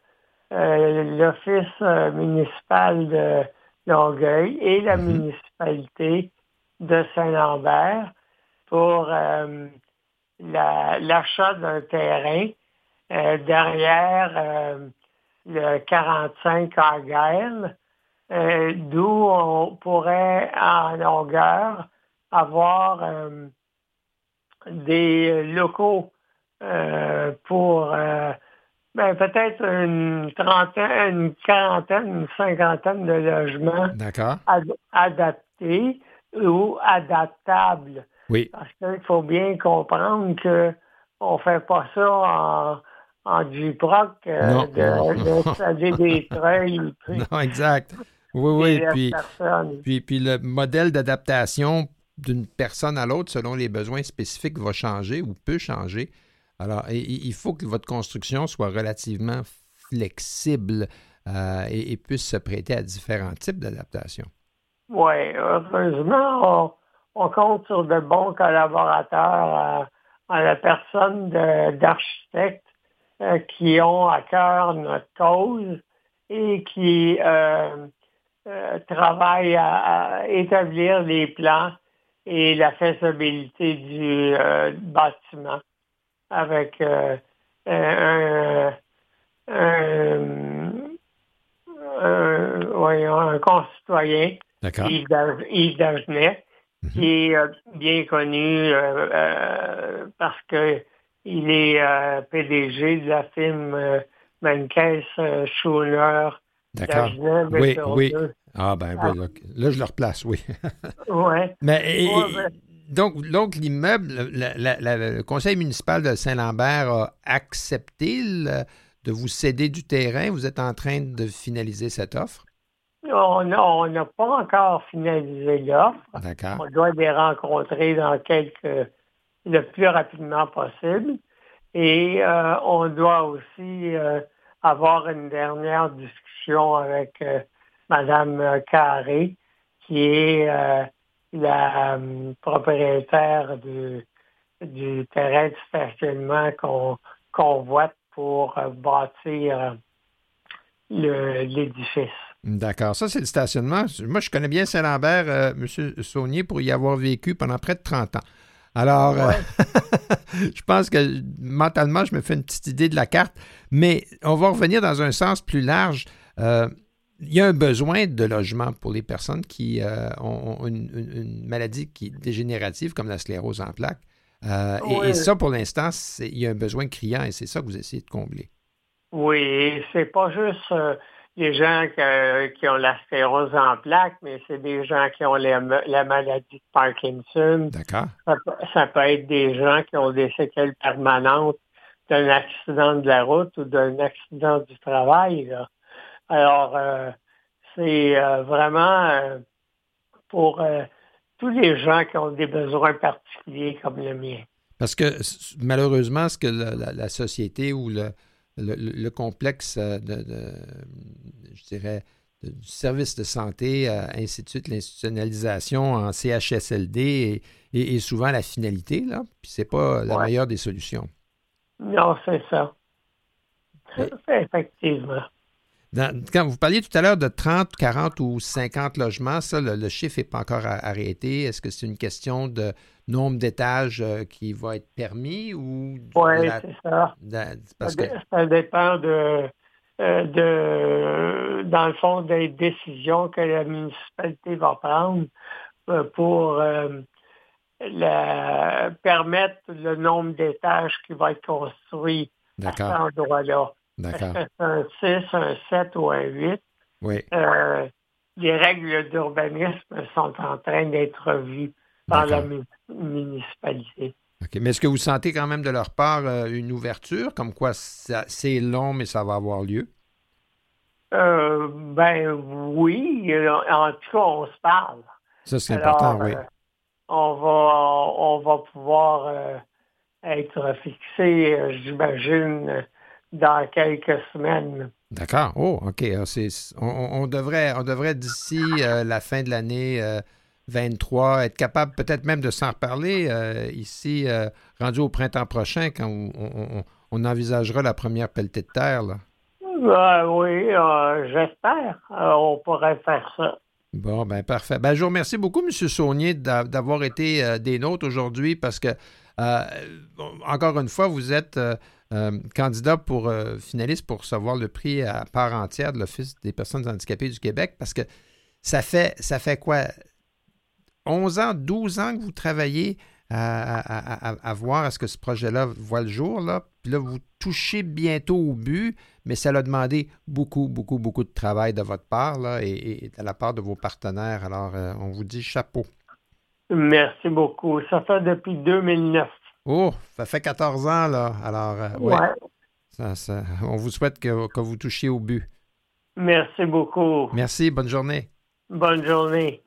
euh, l'Office euh, municipal de Longueuil et la mhm. municipalité de Saint-Lambert pour euh, l'achat d'un terrain derrière le 45 en guerre, d'où on pourrait en longueur avoir des locaux pour ben, peut-être une trentaine, une quarantaine, une cinquantaine de logements adaptés ou adaptables. Oui. Parce qu'il faut bien comprendre qu'on ne fait pas ça en, en proc euh, de, <laughs> des treuils. Non, exact. Oui, oui. Puis, puis, le modèle d'adaptation d'une personne à l'autre selon les besoins spécifiques va changer ou peut changer. Alors, il faut que votre construction soit relativement flexible euh, et, puisse se prêter à différents types d'adaptations. Oui, heureusement, on, compte sur de bons collaborateurs en la personne d'architectes euh, qui ont à cœur notre cause et qui euh, travaillent à, établir les plans et la faisabilité du bâtiment avec euh, un, un, concitoyen, Yves Dagenet, mhm. qui est euh, bien connu euh, parce que il est PDG de la firme Mankes Schooner. D'accord. Oui, oui. Ah ben, ah. là, je le replace, oui. <laughs> oui. Mais ben, donc, donc l'immeuble, le conseil municipal de Saint-Lambert a accepté de vous céder du terrain. Vous êtes en train de finaliser cette offre? On n'a pas encore finalisé l'offre. D'accord. On doit les rencontrer dans quelques le plus rapidement possible. Et euh, on doit aussi euh, avoir une dernière discussion avec euh, Mme Carré, qui est la euh, propriétaire du, du, terrain de stationnement qu'on convoite pour euh, bâtir l'édifice. D'accord. Ça, c'est le stationnement. Moi, je connais bien Saint-Lambert, euh, M. Saunier, pour y avoir vécu pendant près de 30 ans. Alors, euh, <laughs> je pense que mentalement, je me fais une petite idée de la carte, mais on va revenir dans un sens plus large. Euh, il y a un besoin de logement pour les personnes qui ont une, maladie qui dégénérative comme la sclérose en plaques. et, ça, pour l'instant, il y a un besoin criant et c'est ça que vous essayez de combler. Oui, c'est pas juste les gens qui, ont la sclérose en plaques, mais c'est des gens qui ont la maladie de Parkinson. D'accord. Ça, peut être des gens qui ont des séquelles permanentes d'un accident de la route ou d'un accident du travail. Alors, euh, c'est euh, vraiment euh, pour tous les gens qui ont des besoins particuliers comme le mien. Parce que malheureusement, ce que la société ou le, le, complexe euh, de, je dirais, du service de santé, euh, ainsi de suite, l'institutionnalisation en CHSLD est, souvent la finalité, là, puis c'est pas la meilleure des solutions. Non, c'est ça. Effectivement. quand vous parliez tout à l'heure de 30, 40 ou 50 logements, ça, le, chiffre n'est pas encore arrêté. Est-ce que c'est une question de nombre d'étages euh, qui va être permis ou... Oui, c'est ça. ça. dépend de, euh, de, dans le fond, des décisions que la municipalité va prendre euh, pour la, permettre le nombre d'étages qui va être construit à cet endroit-là. D'accord. C'est un 6, un 7 ou un 8. Oui. les règles d'urbanisme sont en train d'être revues par la municipalité. Mais est-ce que vous sentez quand même de leur part euh, une ouverture, comme quoi c'est long, mais ça va avoir lieu? Euh, ben oui. En tout cas, on se parle. Ça, c'est important, oui. Euh, on, va, on va pouvoir être fixé, j'imagine, dans quelques semaines. D'accord. Oh, OK. Ah, on, devrait, on devrait d'ici la fin de l'année 23, être capable peut-être même de s'en reparler euh, ici, euh, rendu au printemps prochain, quand on, envisagera la première pelletée de terre. Là. Ben oui, euh, j'espère. on pourrait faire ça. Bon, ben parfait. Ben, je vous remercie beaucoup, M. Saunier, d'avoir été des nôtres aujourd'hui parce que, encore une fois, vous êtes candidat pour finaliste pour recevoir le prix à part entière de l'Office des personnes handicapées du Québec parce que ça fait, ça fait quoi? 11 ans, 12 ans que vous travaillez à, voir est-ce que ce projet-là voit le jour. Là. Puis là, vous touchez bientôt au but, mais ça a demandé beaucoup, beaucoup, beaucoup de travail de votre part là, et, de la part de vos partenaires. Alors, euh, on vous dit chapeau. Merci beaucoup. Ça fait depuis 2009. Oh, ça fait 14 ans, là. Alors, euh, ouais. on vous souhaite que, que vous touchiez au but. Merci beaucoup. Merci. Bonne journée. Bonne journée.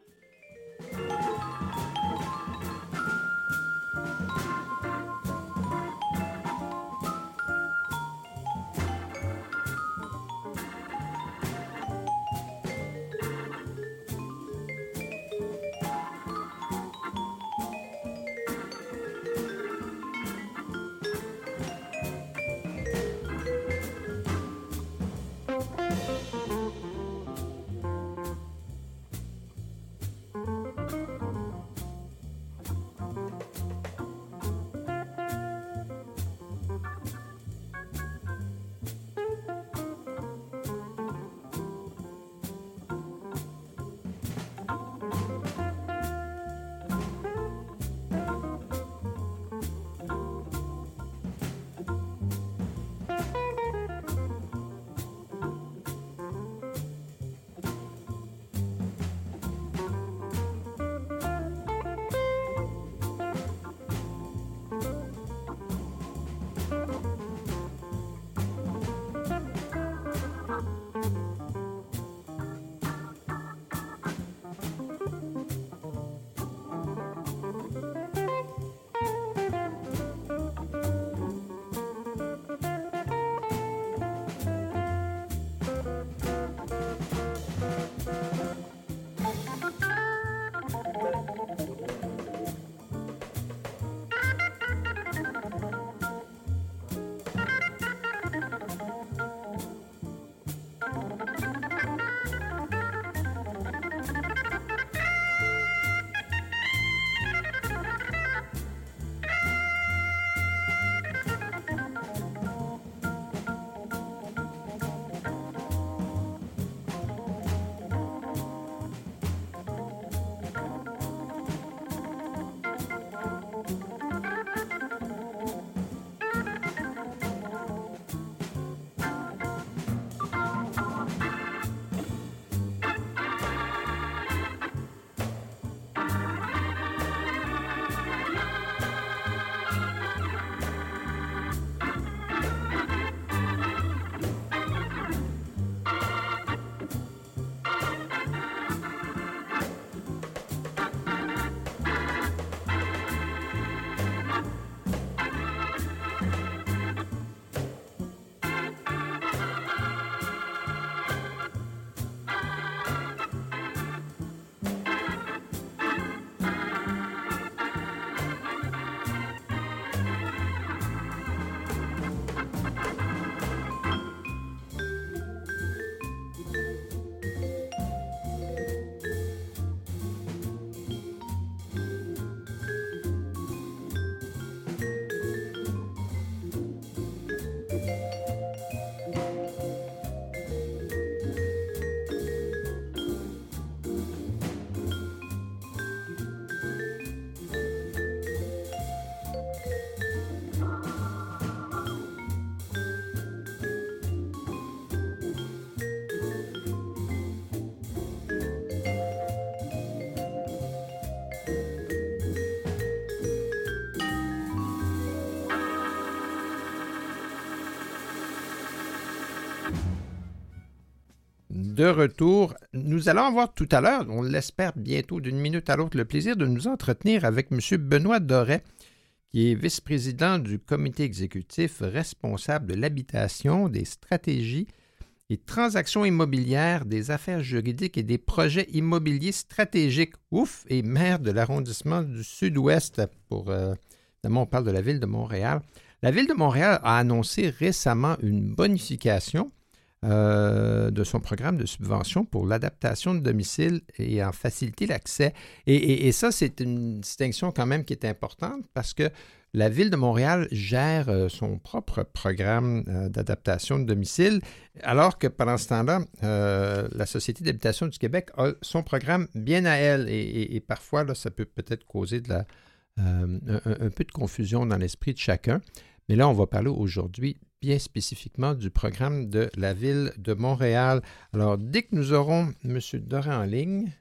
De retour. Nous allons avoir tout à l'heure, on l'espère bientôt d'une minute à l'autre, le plaisir de nous entretenir avec M. Benoît Doré, qui est vice-président du comité exécutif responsable de l'habitation, des stratégies et transactions immobilières, des affaires juridiques et des projets immobiliers stratégiques. Ouf! Et maire de l'arrondissement du Sud-Ouest pour. Euh, on parle de la ville de Montréal. La ville de Montréal a annoncé récemment une bonification euh, de son programme de subvention pour l'adaptation de domicile et en faciliter l'accès. Et, ça, c'est une distinction quand même qui est importante parce que la ville de Montréal gère euh, son propre programme euh, d'adaptation de domicile, alors que pendant ce temps-là, la Société d'habitation du Québec a son programme bien à elle. Et, parfois, là, ça peut peut-être causer de la, un, peu de confusion dans l'esprit de chacun. Mais là, on va parler aujourd'hui bien spécifiquement du programme de la ville de Montréal. Alors, dès que nous aurons M. Doré en ligne,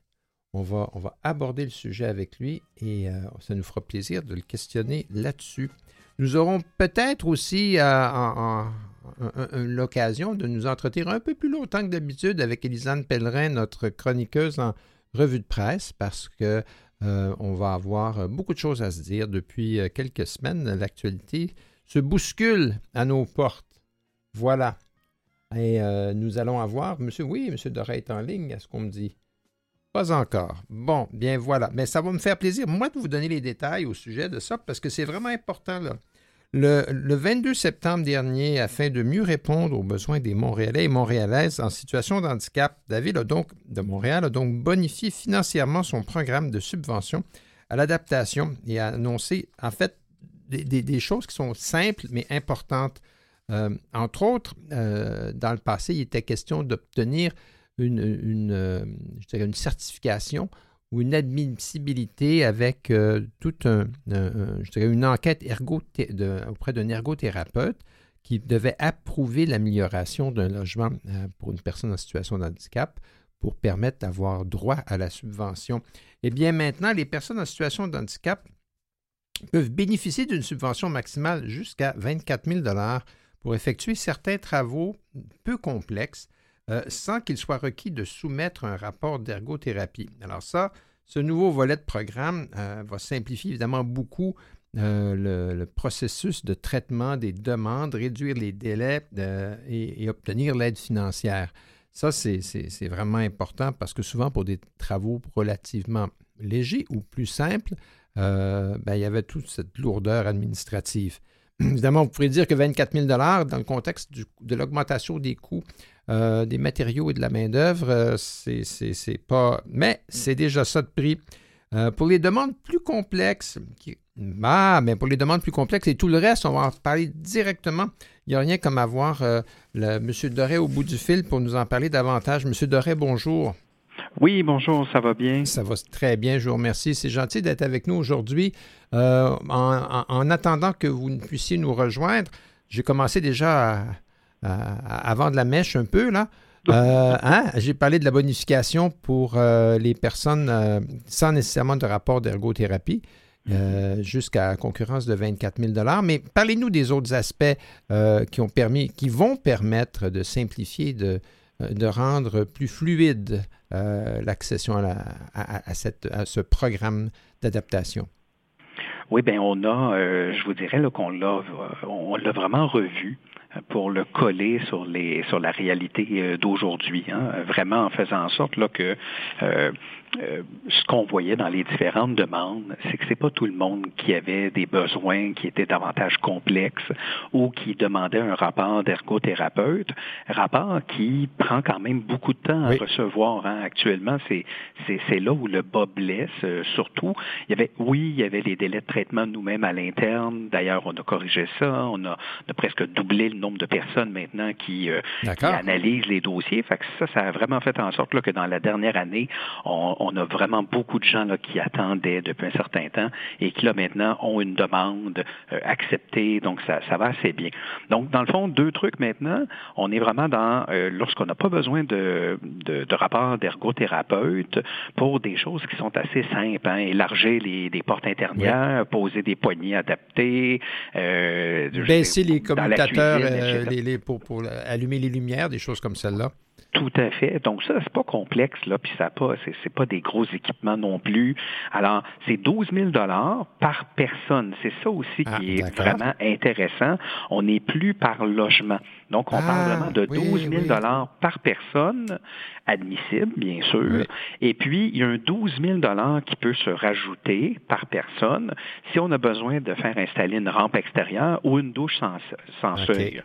on va, on va aborder le sujet avec lui et euh, ça nous fera plaisir de le questionner là-dessus. Nous aurons peut-être aussi euh, l'occasion de nous entretenir un peu plus longtemps que d'habitude avec Elisane Pellerin, notre chroniqueuse en revue de presse, parce que euh, on va avoir beaucoup de choses à se dire. Depuis quelques semaines, l'actualité se bouscule à nos portes. Voilà. Et nous allons avoir, monsieur, oui, monsieur Doré est en ligne, à ce qu'on me dit. Pas encore. Bon, bien voilà. Mais ça va me faire plaisir, moi, de vous donner les détails au sujet de ça, parce que c'est vraiment important. Là. Le, 22 septembre dernier, afin de mieux répondre aux besoins des Montréalais et Montréalaises en situation de handicap, la de Montréal a donc bonifié financièrement son programme de subvention à l'adaptation et a annoncé, en fait, des, choses qui sont simples mais importantes. Euh, entre autres, euh, dans le passé, il était question d'obtenir une, euh, certification ou une admissibilité avec toute un, une enquête ergo auprès d'un ergothérapeute qui devait approuver l'amélioration d'un logement pour une personne en situation de handicap pour permettre d'avoir droit à la subvention. Eh bien, maintenant, les personnes en situation de handicap peuvent bénéficier d'une subvention maximale jusqu'à 24 000 pour effectuer certains travaux peu complexes euh, sans qu'il soit requis de soumettre un rapport d'ergothérapie. Alors ça, ce nouveau volet de programme euh, va simplifier évidemment beaucoup euh, le, processus de traitement des demandes, réduire les délais et, obtenir l'aide financière. Ça, c'est vraiment important parce que souvent, pour des travaux relativement légers ou plus simples, ben, il y avait toute cette lourdeur administrative. <clears throat> Évidemment, vous pourrez dire que 24 000 dans le contexte de l'augmentation des coûts euh, des matériaux et de la main-d'œuvre, euh, c'est pas. Mais c'est déjà ça de prix. Euh, pour les demandes plus complexes, ah, mais pour les demandes plus complexes et tout le reste, on va en parler directement. Il n'y a rien comme avoir M. Doré au bout du fil pour nous en parler davantage. M. Doré, bonjour. Oui, bonjour, ça va bien? Ça va très bien, je vous remercie. C'est gentil d'être avec nous aujourd'hui. en, attendant que vous puissiez nous rejoindre, j'ai commencé déjà à, avant de la mèche un peu, là. <laughs> Euh, hein? J'ai parlé de la bonification pour euh, les personnes euh, sans nécessairement de rapport d'ergothérapie. Mm-hmm. jusqu'à concurrence de 24 000 Mais parlez-nous des autres aspects qui ont permis, qui vont permettre de simplifier, de, de rendre plus fluide l'accession à, à, ce programme d'adaptation? Oui, bien, on a, je vous dirais qu'on l'a, on l'a vraiment revu pour le coller sur les sur la réalité euh, d'aujourd'hui, hein, vraiment en faisant en sorte là, que euh, euh, ce qu'on voyait dans les différentes demandes, c'est que c'est pas tout le monde qui avait des besoins qui étaient davantage complexes ou qui demandait un rapport d'ergothérapeute, rapport qui prend quand même beaucoup de temps à recevoir. Hein. Actuellement, c'est, c'est, là où le bas blesse euh, surtout. Il y avait, oui, il y avait les délais de traitement nous-mêmes à l'interne. D'ailleurs, on a corrigé ça. On a, presque doublé le nombre de personnes maintenant qui, euh, analysent les dossiers. Fait que ça, ça a vraiment fait en sorte là, que dans la dernière année, on, on a vraiment beaucoup de gens là, qui attendaient depuis un certain temps et qui là maintenant ont une demande euh, acceptée, donc ça, ça va assez bien. Donc dans le fond, deux trucs maintenant, on est vraiment dans euh, lorsqu'on n'a pas besoin de, de, de rapport d'ergothérapeute pour des choses qui sont assez simples, hein, élargir les, portes internières, poser des poignées adaptées, euh, baisser les commutateurs les, pour, pour allumer les lumières, des choses comme celle-là. Tout à fait. Donc ça, c'est pas complexe, là, puis ça pas, c'est, pas des gros équipements non plus. Alors, c'est 12 000 dollars par personne. C'est ça aussi qui ah, est vraiment intéressant. On n'est plus par logement. Donc, on parle ah, vraiment de 12 000 dollars par personne, admissible, bien sûr. Et puis, il y a un 12 000 dollars qui peut se rajouter par personne si on a besoin de faire installer une rampe extérieure ou une douche sans, sans seuil.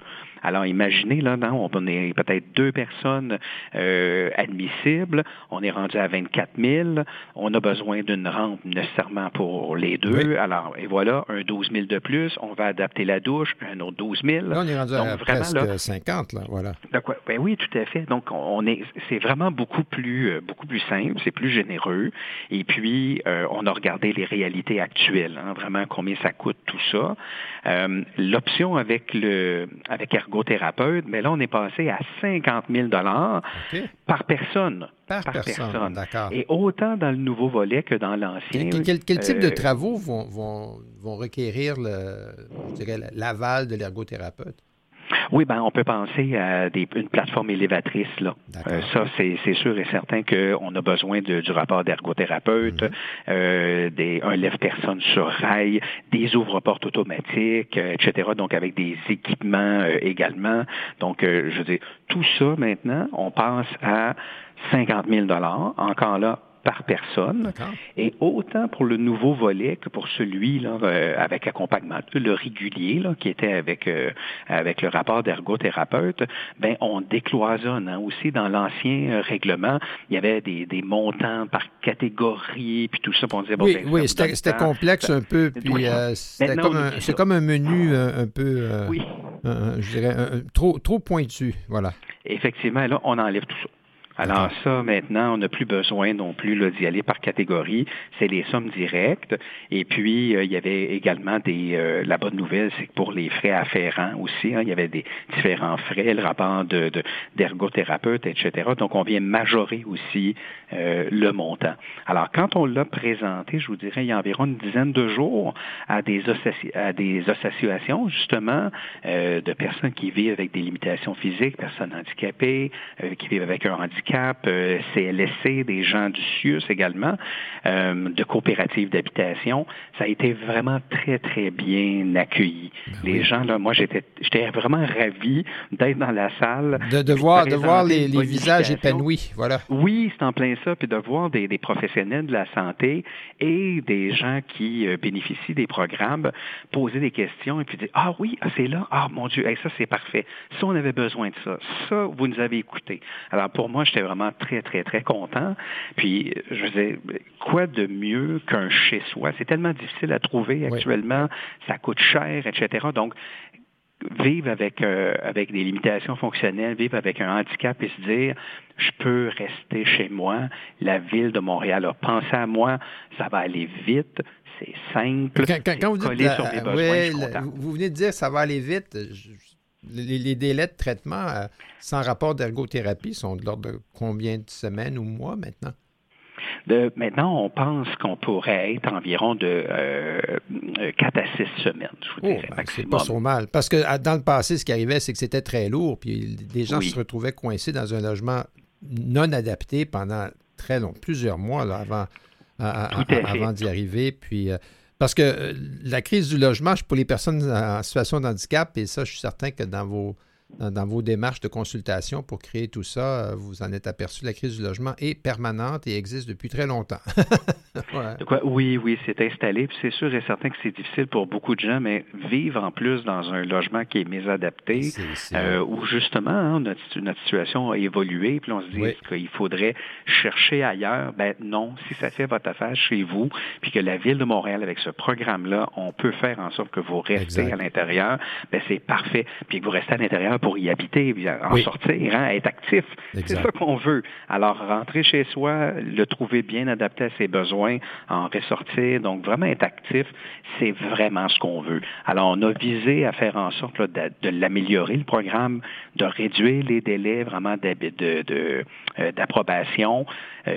Alors, imaginez, là, on est peut-être deux personnes euh, admissibles, on est rendu à 24 000, on a besoin d'une rampe nécessairement pour les deux. Alors, et voilà, un 12 000 de plus, on va adapter la douche, un autre 12 000. Là, on est rendu à presque 50, là, voilà. Ben oui, tout à fait. Donc, on est, c'est vraiment beaucoup plus, euh, beaucoup plus simple, c'est plus généreux. Et puis, euh, on a regardé les réalités actuelles, hein, vraiment combien ça coûte tout ça. L'option avec le, avec ergothérapeute, mais là, on est passé à 50 000 par personne. Par, personne, d'accord. Et autant dans le nouveau volet que dans l'ancien. Quel, type de euh, travaux vont, vont, requérir l'aval de l'ergothérapeute? Oui, ben on peut penser à des, une plateforme élévatrice. Là. Euh, ça, c'est sûr et certain qu'on a besoin de, du rapport d'ergothérapeute, mhm. euh, des, un lève-personne sur rail, des ouvre-portes automatiques, euh, etc. Donc avec des équipements également. Donc, je veux dire, tout ça maintenant, on passe à 50 000 Encore là, par personne. Et autant pour le nouveau volet que pour celui là, euh, avec accompagnement, le régulier là, qui était avec, euh, avec le rapport d'ergothérapeute, ben, on décloisonne. Hein. Aussi, dans l'ancien euh, règlement, il y avait des, des, montants par catégorie, puis tout ça. On disait, bon, oui, ben, oui c'était complexe un peu. Puis c'est comme, un, comme un menu un, peu, oui. je dirais, trop, trop pointu. Voilà. Effectivement, là, on enlève tout ça. Alors ça, maintenant, on n'a plus besoin non plus d'y aller par catégorie. C'est les sommes directes. Et puis, euh, il y avait également des... Euh, la bonne nouvelle, c'est que pour les frais afférents aussi, hein, il y avait des différents frais, le rapport de, d'ergothérapeute, etc. Donc, on vient majorer aussi euh, le montant. Alors, quand on l'a présenté, je vous dirais, il y a environ une dizaine de jours à des, à des associations, justement, de personnes qui vivent avec des limitations physiques, personnes handicapées, qui vivent avec un handicap CAP, euh, CLSC, des gens du CIUS également, euh, de coopératives d'habitation. Ça a été vraiment très, très bien accueilli. Ben les gens, là, moi, j'étais vraiment ravi d'être dans la salle. De, voir, de voir les, visages épanouis, voilà. Oui, c'est en plein ça, puis de voir des, professionnels de la santé et des gens qui euh, bénéficient des programmes poser des questions et puis dire, ah oui, ah, c'est là, ah mon Dieu, ça c'est parfait. Ça, on avait besoin de ça. Ça, vous nous avez écouté. Alors pour moi, j'étais vraiment très, très, très content. Puis, je disais, quoi de mieux qu'un chez-soi? C'est tellement difficile à trouver actuellement, ça coûte cher, etc. Donc, vivre avec, euh, avec des limitations fonctionnelles, vivre avec un handicap et se dire, je peux rester chez moi, la ville de Montréal a pensé à moi, ça va aller vite, c'est simple, quand, vous dites, sur des besoins, vous venez de dire ça va aller vite, les, délais de traitement euh, sans rapport d'ergothérapie sont de l'ordre de combien de semaines ou mois maintenant? De, maintenant, on pense qu'on pourrait être environ de 4 euh, à 6 semaines, je vous oh, ben, C'est pas trop mal. Parce que dans le passé, ce qui arrivait, c'est que c'était très lourd, puis des gens se retrouvaient coincés dans un logement non adapté pendant très long, plusieurs mois avant, avant d'y arriver. Puis euh, parce que euh, la crise du logement, pour les personnes en situation de handicap, et ça, je suis certain que dans vos dans, vos démarches de consultation pour créer tout ça, euh, vous en êtes aperçu, la crise du logement est permanente et existe depuis très longtemps. <laughs> Oui, oui, c'est installé. Puis c'est sûr et certain que c'est difficile pour beaucoup de gens, mais vivre en plus dans un logement qui est mésadapté, euh, où justement hein, notre, situation a évolué, puis on se dit qu'il faudrait chercher ailleurs? Ben non, si ça fait votre affaire chez vous, puis que la Ville de Montréal, avec ce programme-là, on peut faire en sorte que vous restez à l'intérieur, ben c'est parfait. Puis que vous restez à l'intérieur pour y habiter, en sortir, hein, être actif. C'est ça qu'on veut. Alors, rentrer chez soi, le trouver bien adapté à ses besoins, en ressortir, donc vraiment être actif, c'est vraiment ce qu'on veut. Alors, on a visé à faire en sorte de, l'améliorer, le programme, de réduire les délais vraiment euh, d'approbation, euh,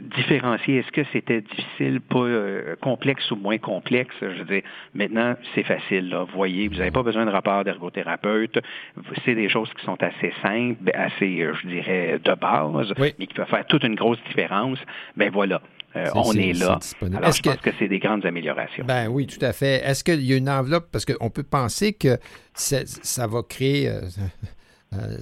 différencier, est-ce que c'était difficile, pas euh, complexe ou moins complexe? Je veux dire, maintenant, c'est facile. Là. Vous voyez, vous n'avez pas besoin de rapport d'ergothérapeute. C'est des choses qui sont assez simples, assez, je dirais, de base, mais qui peuvent faire toute une grosse différence. Ben voilà. on est, là. Alors, je pense que, c'est des grandes améliorations. Ben oui, tout à fait. Est-ce qu'il y a une enveloppe? Parce qu'on peut penser que ça va créer euh,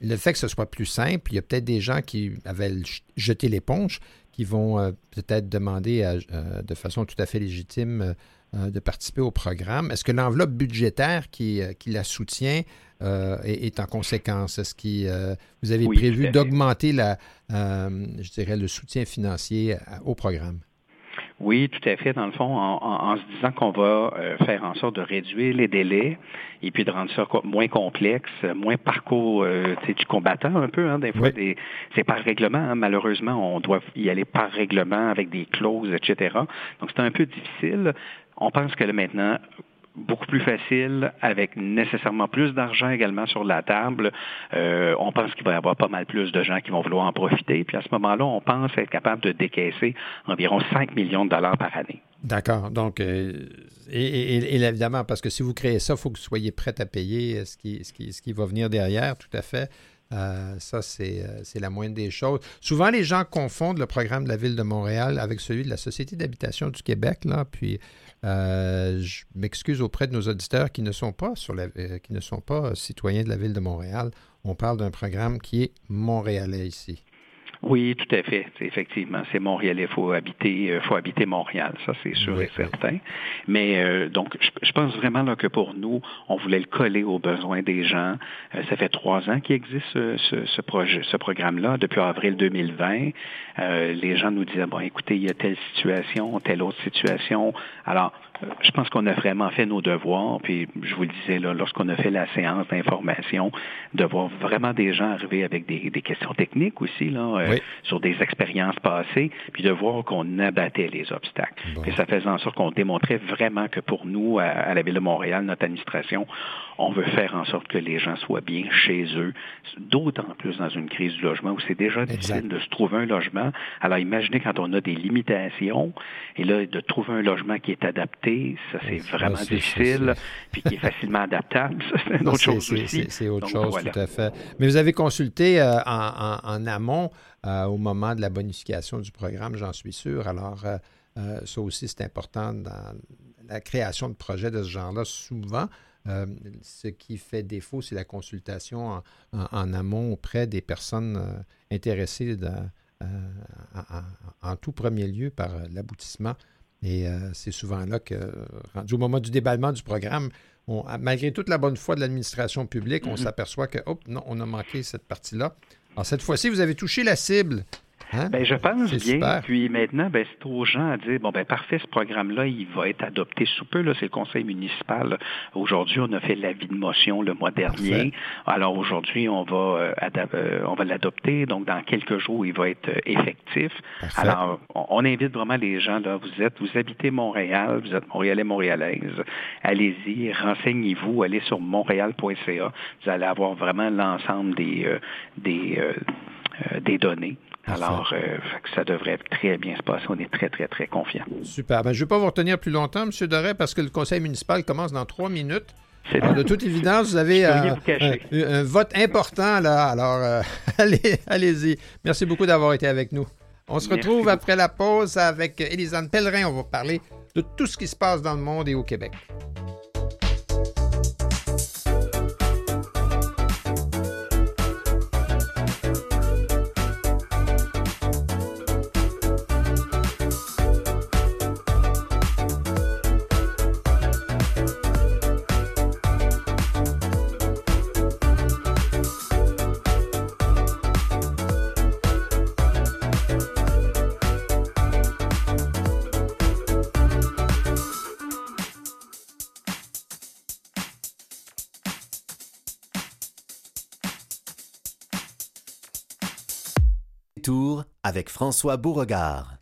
le fait que ce soit plus simple, il y a peut-être des gens qui avaient jeté l'éponge, qui vont euh, peut-être demander euh, de façon tout à fait légitime de participer au programme. Est-ce que l'enveloppe budgétaire qui, la soutient est, en conséquence? Est-ce que vous avez prévu d'augmenter la, je dirais, le soutien financier au programme? Oui, tout à fait. Dans le fond, en, se disant qu'on va euh, faire en sorte de réduire les délais et puis de rendre ça moins complexe, moins parcours euh, du combattant un peu. Hein, des fois, c'est par règlement. Hein. malheureusement, on doit y aller par règlement avec des clauses, etc. Donc, c'est un peu difficile. On pense que là, maintenant, beaucoup plus facile, avec nécessairement plus d'argent également sur la table. Euh, on pense qu'il va y avoir pas mal plus de gens qui vont vouloir en profiter. Puis à ce moment-là, on pense être capable de décaisser environ 5 millions de dollars par année. D'accord. Donc, euh, et, évidemment, parce que si vous créez ça, il faut que vous soyez prêt à payer ce qui, ce, qui, va venir derrière, tout à fait. Euh, ça, c'est la moindre des choses. Souvent, les gens confondent le programme de la Ville de Montréal avec celui de la Société d'habitation du Québec. Là, puis euh, je m'excuse auprès de nos auditeurs qui ne sont pas sur la, euh, qui ne sont pas citoyens de la ville de Montréal. On parle d'un programme qui est montréalais ici. Oui, tout à fait. Effectivement, c'est Montréal. Il faut habiter, euh, faut habiter Montréal. Ça, c'est sûr et certain. Mais euh, donc, je, pense vraiment là, que pour nous, on voulait le coller aux besoins des gens. Euh, ça fait trois ans qu'il existe ce, projet, ce programme-là, depuis avril 2020. les gens nous disaient bon, écoutez, il y a telle situation, telle autre situation. Alors, je pense qu'on a vraiment fait nos devoirs. Puis, je vous le disais là, lorsqu'on a fait la séance d'information, de voir vraiment des gens arriver avec des, questions techniques aussi là sur des expériences passées, puis de voir qu'on abattait les obstacles. Et ça faisait en sorte qu'on démontrait vraiment que pour nous, à, la Ville de Montréal, notre administration, on veut faire en sorte que les gens soient bien chez eux, d'autant plus dans une crise du logement où c'est déjà difficile de se trouver un logement. Alors imaginez quand on a des limitations, et là, de trouver un logement qui est adapté, ça c'est vraiment difficile, puis qui est facilement adaptable, ça c'est une autre chose aussi. C'est autre chose, tout à fait. Mais vous avez consulté euh, en, amont euh, au moment de la bonification du programme, j'en suis sûr. Alors, euh, ça aussi, c'est important dans la création de projets de ce genre-là. Souvent, euh, ce qui fait défaut, c'est la consultation en, amont auprès des personnes euh, intéressées euh, en, tout premier lieu par l'aboutissement. Et c'est souvent là que, rendu au moment du déballement du programme, malgré toute la bonne foi de l'administration publique, on s'aperçoit que, hop, non, on a manqué cette partie-là. Alors, cette fois-ci, vous avez touché la cible. Hein? Ben, je pense bien. Puis maintenant, ben, c'est aux gens à dire, bon, ben, parfait, ce programme-là, il va être adopté sous peu. Là, c'est le conseil municipal. Aujourd'hui, on a fait l'avis de motion le mois dernier. Alors aujourd'hui, on va, euh, euh, on va l'adopter. Donc, dans quelques jours, il va être euh, effectif. Alors, on, invite vraiment les gens, là, vous êtes, vous habitez Montréal, vous êtes Montréalais, Montréalaise. Allez-y, renseignez-vous, allez sur montréal.ca. Vous allez avoir vraiment l'ensemble des, des, des données. Alors, euh, ça devrait très bien se passer. On est très, très, très confiants. Super. Ben, je ne vais pas vous retenir plus longtemps, M. Doré, parce que le conseil municipal commence dans trois minutes. de toute évidence, vous avez euh, un, vote important là. Alors, euh, <laughs> allez, allez-y. Merci beaucoup d'avoir été avec nous. On se retrouve après la pause avec Élisane Pellerin. On va parler de tout ce qui se passe dans le monde et au Québec. Avec François Beauregard.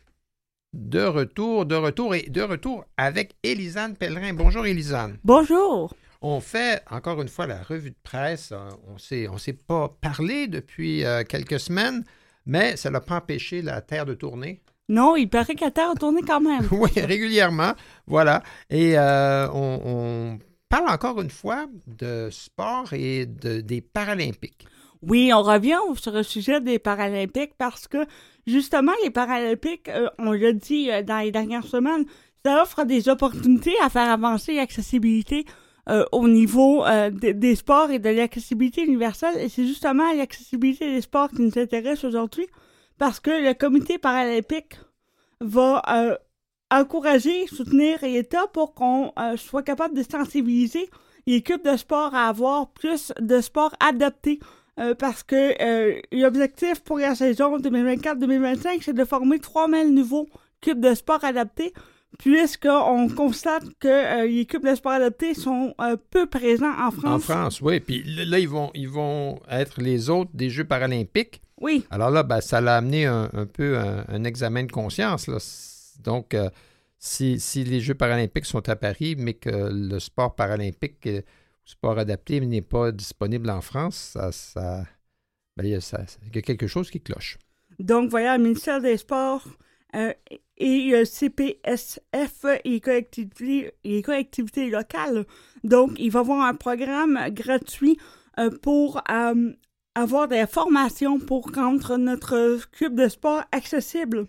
De retour, de retour et de retour avec Élisane Pellerin. Bonjour Élisane. Bonjour. On fait encore une fois la revue de presse. On ne on s'est pas parlé depuis euh, quelques semaines, mais ça n'a pas empêché la Terre de tourner. Non, il paraît que la Terre a tourné quand même. <laughs> oui, régulièrement. Voilà. Et euh, on, parle encore une fois de sport et de, des Paralympiques. Oui, on revient sur le sujet des Paralympiques parce que justement, les Paralympiques, euh, on l'a dit euh, dans les dernières semaines, ça offre des opportunités à faire avancer l'accessibilité euh, au niveau des sports et de l'accessibilité universelle. Et c'est justement l'accessibilité des sports qui nous intéresse aujourd'hui parce que le comité paralympique va encourager, soutenir l'État pour qu'on soit capable de sensibiliser les équipes de sport à avoir plus de sports adaptés euh, parce que euh, l'objectif pour la saison 2024-2025, c'est de former 3000 nouveaux cubes de sport adaptés, puisqu'on constate que euh, les cubes de sport adaptés sont peu présents en France. En France, oui. Puis là, ils vont, ils vont être les autres des Jeux paralympiques. Oui. Alors là, ben, ça l'a amené un, peu un, examen de conscience. Là. Donc, si, si, les Jeux paralympiques sont à Paris, mais que le sport paralympique sport adapté n'est pas disponible en France, ben, il, y a, quelque chose qui cloche. Donc, voilà, le ministère des Sports euh, et le CPSF et collectivités, les collectivités, locales. Donc, il va y avoir un programme gratuit euh, pour euh, avoir des formations pour rendre notre club de sport accessible.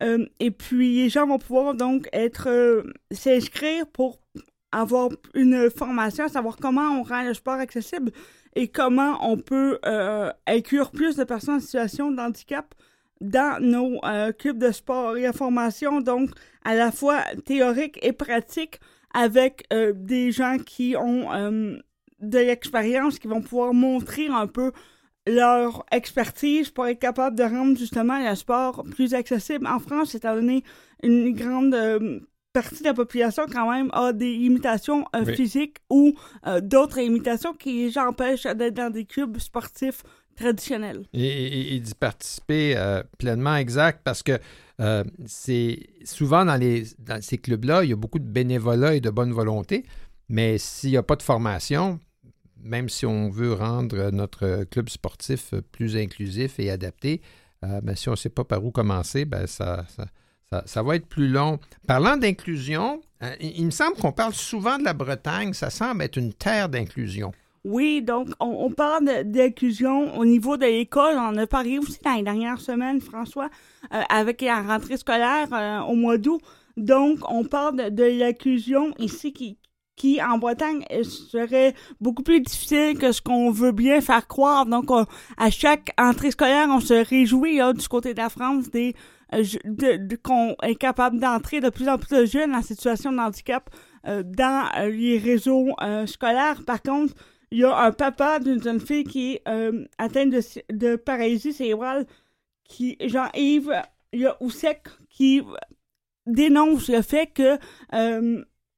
et puis, les gens vont pouvoir donc être s'inscrire pour avoir une formation, savoir comment on rend le sport accessible et comment on peut euh, inclure plus de personnes en situation de handicap dans nos euh, clubs de sport et la formation, donc à la fois théorique et pratique avec euh, des gens qui ont de l'expérience, qui vont pouvoir montrer un peu leur expertise pour être capable de rendre justement le sport plus accessible en France, étant donné une grande partie de la population quand même a des limitations euh, physiques ou euh, d'autres limitations qui les empêchent d'être dans des clubs sportifs traditionnels. Et, d'y participer euh, pleinement exact parce que c'est souvent dans, les, dans ces clubs-là, il y a beaucoup de bénévolat et de bonne volonté, mais s'il n'y a pas de formation, même si on veut rendre notre club sportif plus inclusif et adapté, ben, si on ne sait pas par où commencer, ben ça, ça ça, va être plus long. Parlant d'inclusion, euh, il, me semble qu'on parle souvent de la Bretagne. Ça semble être une terre d'inclusion. Oui, donc on, parle d'inclusion au niveau de l'école. On a parlé aussi dans les dernières semaines, François, euh, avec la rentrée scolaire euh, au mois d'août. Donc, on parle de, l'inclusion ici qui, qui, en Bretagne, serait beaucoup plus difficile que ce qu'on veut bien faire croire. Donc, à chaque entrée scolaire, on se réjouit du côté de la France des qu'on est capable d'entrer de plus en plus de jeunes en situation de handicap euh, dans euh, les réseaux scolaires. Par contre, il y a un papa d'une jeune fille qui est atteinte de, de paralysie cérébrale, qui, Jean-Yves, il y a Oussek qui dénonce le fait que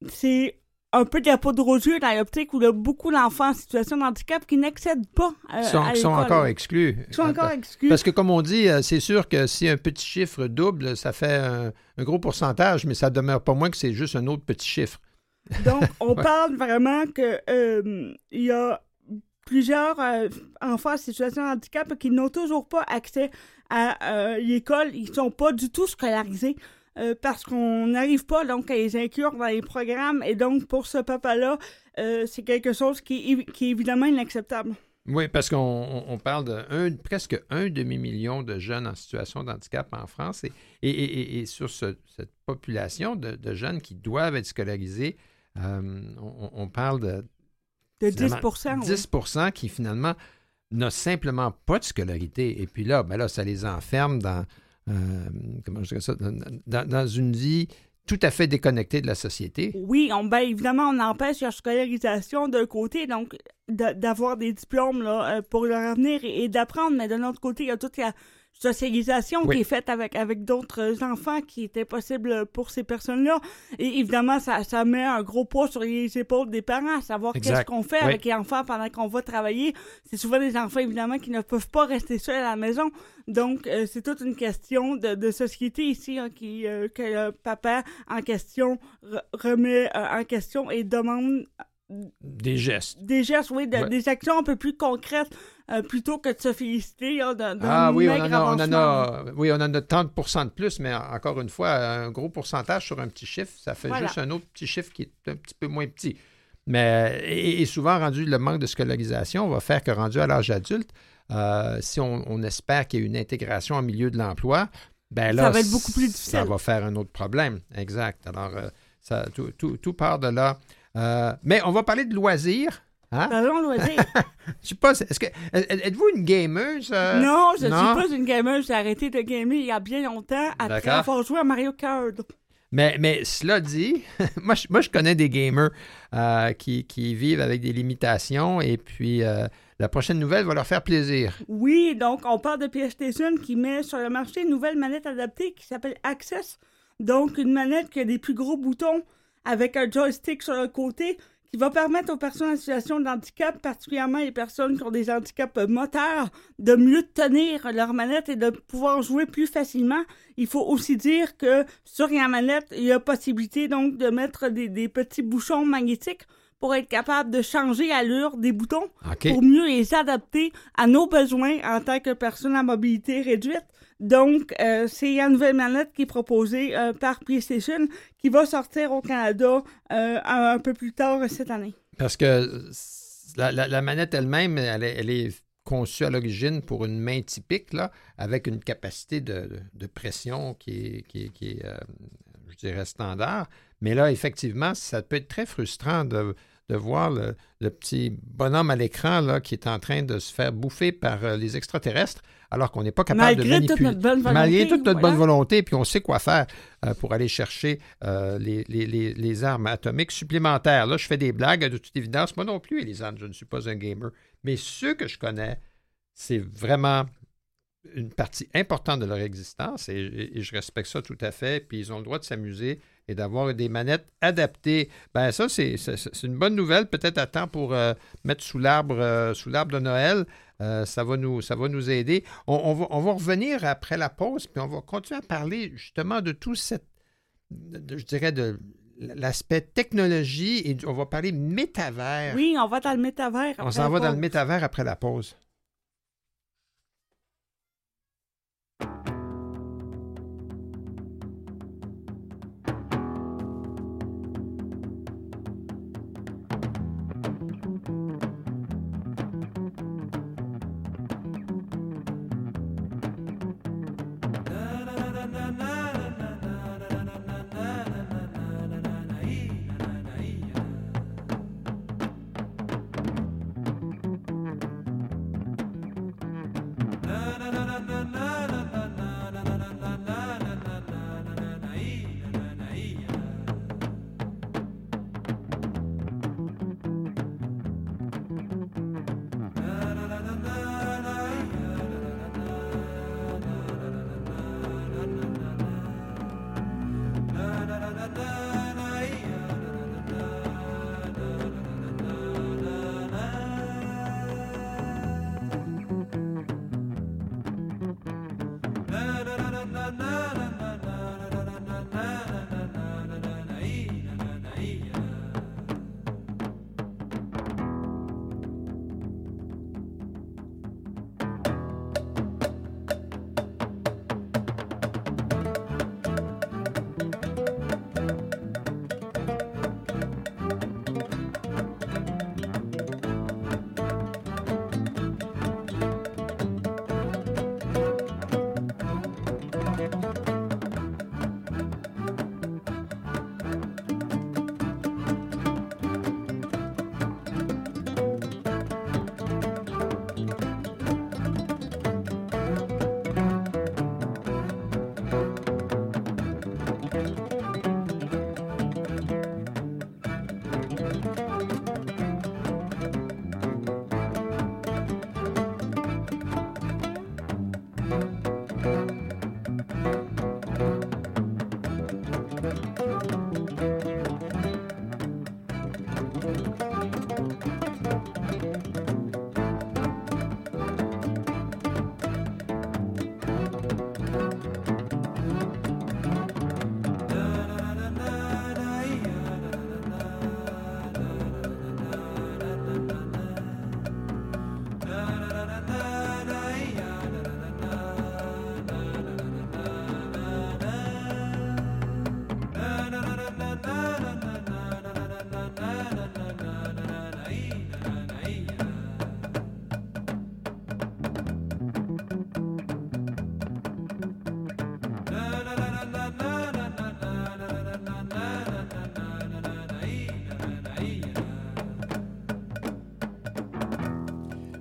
c'est un peu de la poudre aux yeux dans l'optique où il y a beaucoup d'enfants en situation de handicap qui n'accèdent pas euh, sont, à sont encore exclus. Ils sont encore exclus. Parce que, comme on dit, euh, c'est sûr que si un petit chiffre double, ça fait un, gros pourcentage, mais ça demeure pas moins que c'est juste un autre petit chiffre. <laughs> Donc, on parle vraiment que euh, il y a plusieurs enfants en situation de handicap qui n'ont toujours pas accès à l'école. Ils sont pas du tout scolarisés. Euh, parce qu'on n'arrive pas donc à les inclure dans les programmes et donc pour ce papa-là, euh, c'est quelque chose qui est, évidemment inacceptable. Oui, parce qu'on parle de presque un demi-million de jeunes en situation de handicap en France et, sur cette population de, jeunes qui doivent être scolarisés, euh, on, parle de, de 10 10 qui finalement n'a simplement pas de scolarité. Et puis là, ben là, ça les enferme dans, comment je ça, dans, une vie tout à fait déconnectée de la société. Oui, ben, évidemment, on empêche la scolarisation d'un côté, donc d'avoir des diplômes là, euh, pour leur avenir et, d'apprendre, mais de l'autre côté, il y a toute la socialisation qui est faite avec, avec d'autres enfants qui était possible pour ces personnes-là. Et évidemment, ça, ça met un gros poids sur les épaules des parents, à savoir qu'est-ce qu'on fait avec les enfants pendant qu'on va travailler. C'est souvent des enfants, évidemment, qui ne peuvent pas rester seuls à la maison. Donc, euh, c'est toute une question de, de société ici hein, qui, euh, que le papa en question remet euh, en question et demande des gestes. Des gestes, oui, des actions un peu plus concrètes euh, plutôt que de se féliciter hein, Ah oui, on en, a, on en, a, oui, on en a 30% de plus, mais encore une fois, un gros pourcentage sur un petit chiffre, ça fait juste un autre petit chiffre qui est un petit peu moins petit. Mais, et, souvent, rendu le manque de scolarisation va faire que rendu à l'âge adulte, euh, si on, espère qu'il y ait une intégration au milieu de l'emploi, ben là, ça va être beaucoup plus difficile. Ça va faire un autre problème. Exact. Alors, euh, ça, tout, tout, part de là. Euh, mais on va parler de loisirs. Hein? Loisirs. <laughs> je sais pas, est-ce que êtes-vous une gameuse? Non, je ne suis pas une gameuse. J'ai arrêté de gamer il y a bien longtemps après avoir joué à Mario Kart. Mais, mais cela dit, <laughs> moi, je, moi, je connais des gamers euh, qui, qui, vivent avec des limitations et puis euh, la prochaine nouvelle va leur faire plaisir. Oui, donc on parle de PlayStation qui met sur le marché une nouvelle manette adaptée qui s'appelle Access. Donc une manette qui a des plus gros boutons avec un joystick sur le côté qui va permettre aux personnes en situation de handicap, particulièrement les personnes qui ont des handicaps moteurs, de mieux tenir leur manette et de pouvoir jouer plus facilement. Il faut aussi dire que sur la manette, il y a possibilité donc de mettre des, petits bouchons magnétiques pour être capable de changer l'allure des boutons pour mieux les adapter à nos besoins en tant que personne à mobilité réduite. Donc, euh, c'est une nouvelle manette qui est proposée euh, par PlayStation qui va sortir au Canada euh, un, peu plus tard cette année. Parce que la, manette elle-même, elle, est conçue à l'origine pour une main typique, là, avec une capacité de, pression qui est, qui je dirais, standard. Mais là, effectivement, ça peut être très frustrant de, voir le, petit bonhomme à l'écran qui est en train de se faire bouffer par les extraterrestres, alors qu'on n'est pas capable de manipuler. Toute notre bonne volonté, Malgré toute notre bonne volonté, puis on sait quoi faire euh, pour aller chercher euh, les, les, armes atomiques supplémentaires. Là, je fais des blagues, de toute évidence. Moi non plus, Elisande, je ne suis pas un gamer. Mais ceux que je connais, c'est vraiment une partie importante de leur existence et, je respecte ça tout à fait. Puis ils ont le droit de s'amuser et d'avoir des manettes adaptées. Ben ça, c'est une bonne nouvelle. Peut-être à temps pour euh, mettre sous l'arbre euh, sous l'arbre de Noël. Euh, ça, va nous, ça va nous aider. On, va, on, va, revenir après la pause, puis on va continuer à parler justement de tout cette, je dirais, de l'aspect technologie et on va parler métavers. Oui, on va dans le métavers. On s'en va dans le métavers après la pause.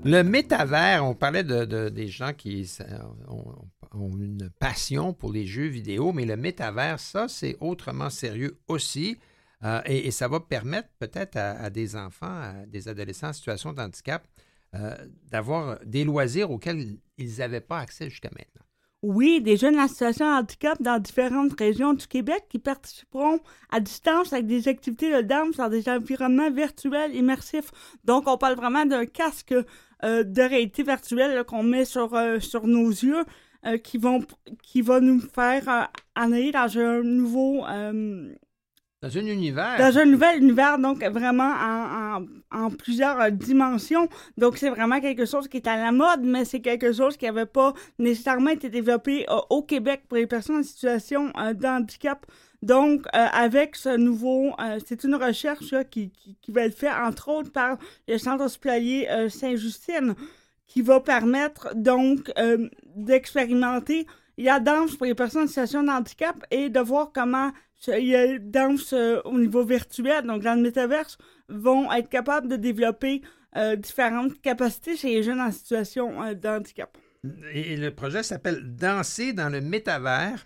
Le métavers, on parlait de, des gens qui ont, une passion pour les jeux vidéo, mais le métavers, ça, c'est autrement sérieux aussi. Euh, et, ça va permettre peut-être à, des enfants, à des adolescents en situation de handicap, euh, d'avoir des loisirs auxquels ils n'avaient pas accès jusqu'à maintenant. Oui, des jeunes de handicap dans différentes régions du Québec qui participeront à distance avec des activités de danse dans des environnements virtuels immersifs. Donc, on parle vraiment d'un casque euh, de réalité virtuelle qu'on met sur, euh, sur nos yeux euh, qui, vont, qui va nous faire aller dans un nouveau dans un univers. Dans un nouvel univers, donc vraiment en, en, plusieurs dimensions. Donc c'est vraiment quelque chose qui est à la mode, mais c'est quelque chose qui n'avait pas nécessairement été développé au Québec pour les personnes en situation de handicap. Donc, avec ce nouveau, c'est une recherche qui, va être faite entre autres par le Centre hospitalier Saint-Justine, qui va permettre donc d'expérimenter la danse pour les personnes en situation de handicap et de voir comment il danse euh, au niveau virtuel, donc dans le métaverse, vont être capables de développer euh, différentes capacités chez les jeunes en situation euh, de handicap. Et, le projet s'appelle Danser dans le métavers.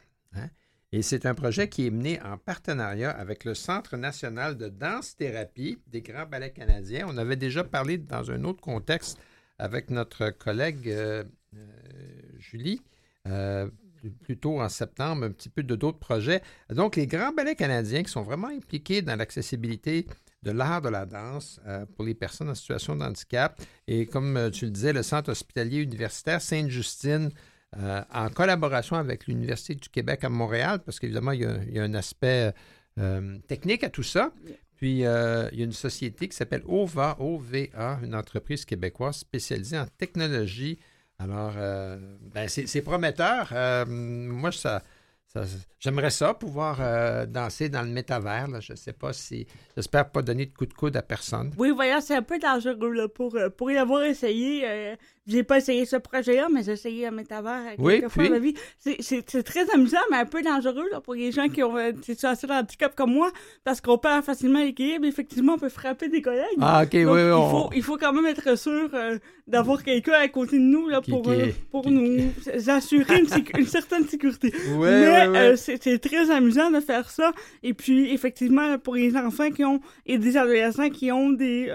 Et c'est un projet qui est mené en partenariat avec le Centre national de danse-thérapie des Grands Ballets canadiens. On avait déjà parlé dans un autre contexte avec notre collègue Julie plus tôt en septembre, un petit peu de d'autres projets. Donc, les grands ballets canadiens qui sont vraiment impliqués dans l'accessibilité de l'art de la danse euh, pour les personnes en situation de handicap. Et comme euh, tu le disais, le Centre hospitalier universitaire Sainte-Justine, euh, en collaboration avec l'Université du Québec à Montréal, parce qu'évidemment, il, y a un aspect technique à tout ça. Puis, il y a une société qui s'appelle OVA, OVA, une entreprise québécoise spécialisée en technologie alors, euh, ben c'est prometteur. Euh, moi, ça, J'aimerais ça, pouvoir euh, danser dans le métavers. Je ne sais pas si. J'espère pas donner de coup de coude à personne. Oui, voyons, c'est un peu dangereux pour, pour y avoir essayé. J'ai pas essayé ce projet-là, mais j'ai essayé un métavers oui, quelques fois dans vie. C'est très amusant, mais un peu dangereux là, pour les gens qui ont une situation de handicap comme moi, parce qu'on perd facilement l'équilibre. Effectivement, on peut frapper des collègues. Ah, OK, oui, il, faut, il faut quand même être sûr euh, d'avoir quelqu'un à côté de nous là, pour, euh, pour nous assurer une, certaine sécurité. <laughs> Oui, mais euh, c'est très amusant de faire ça. Et puis, effectivement, pour les enfants qui ont et des adolescents qui ont des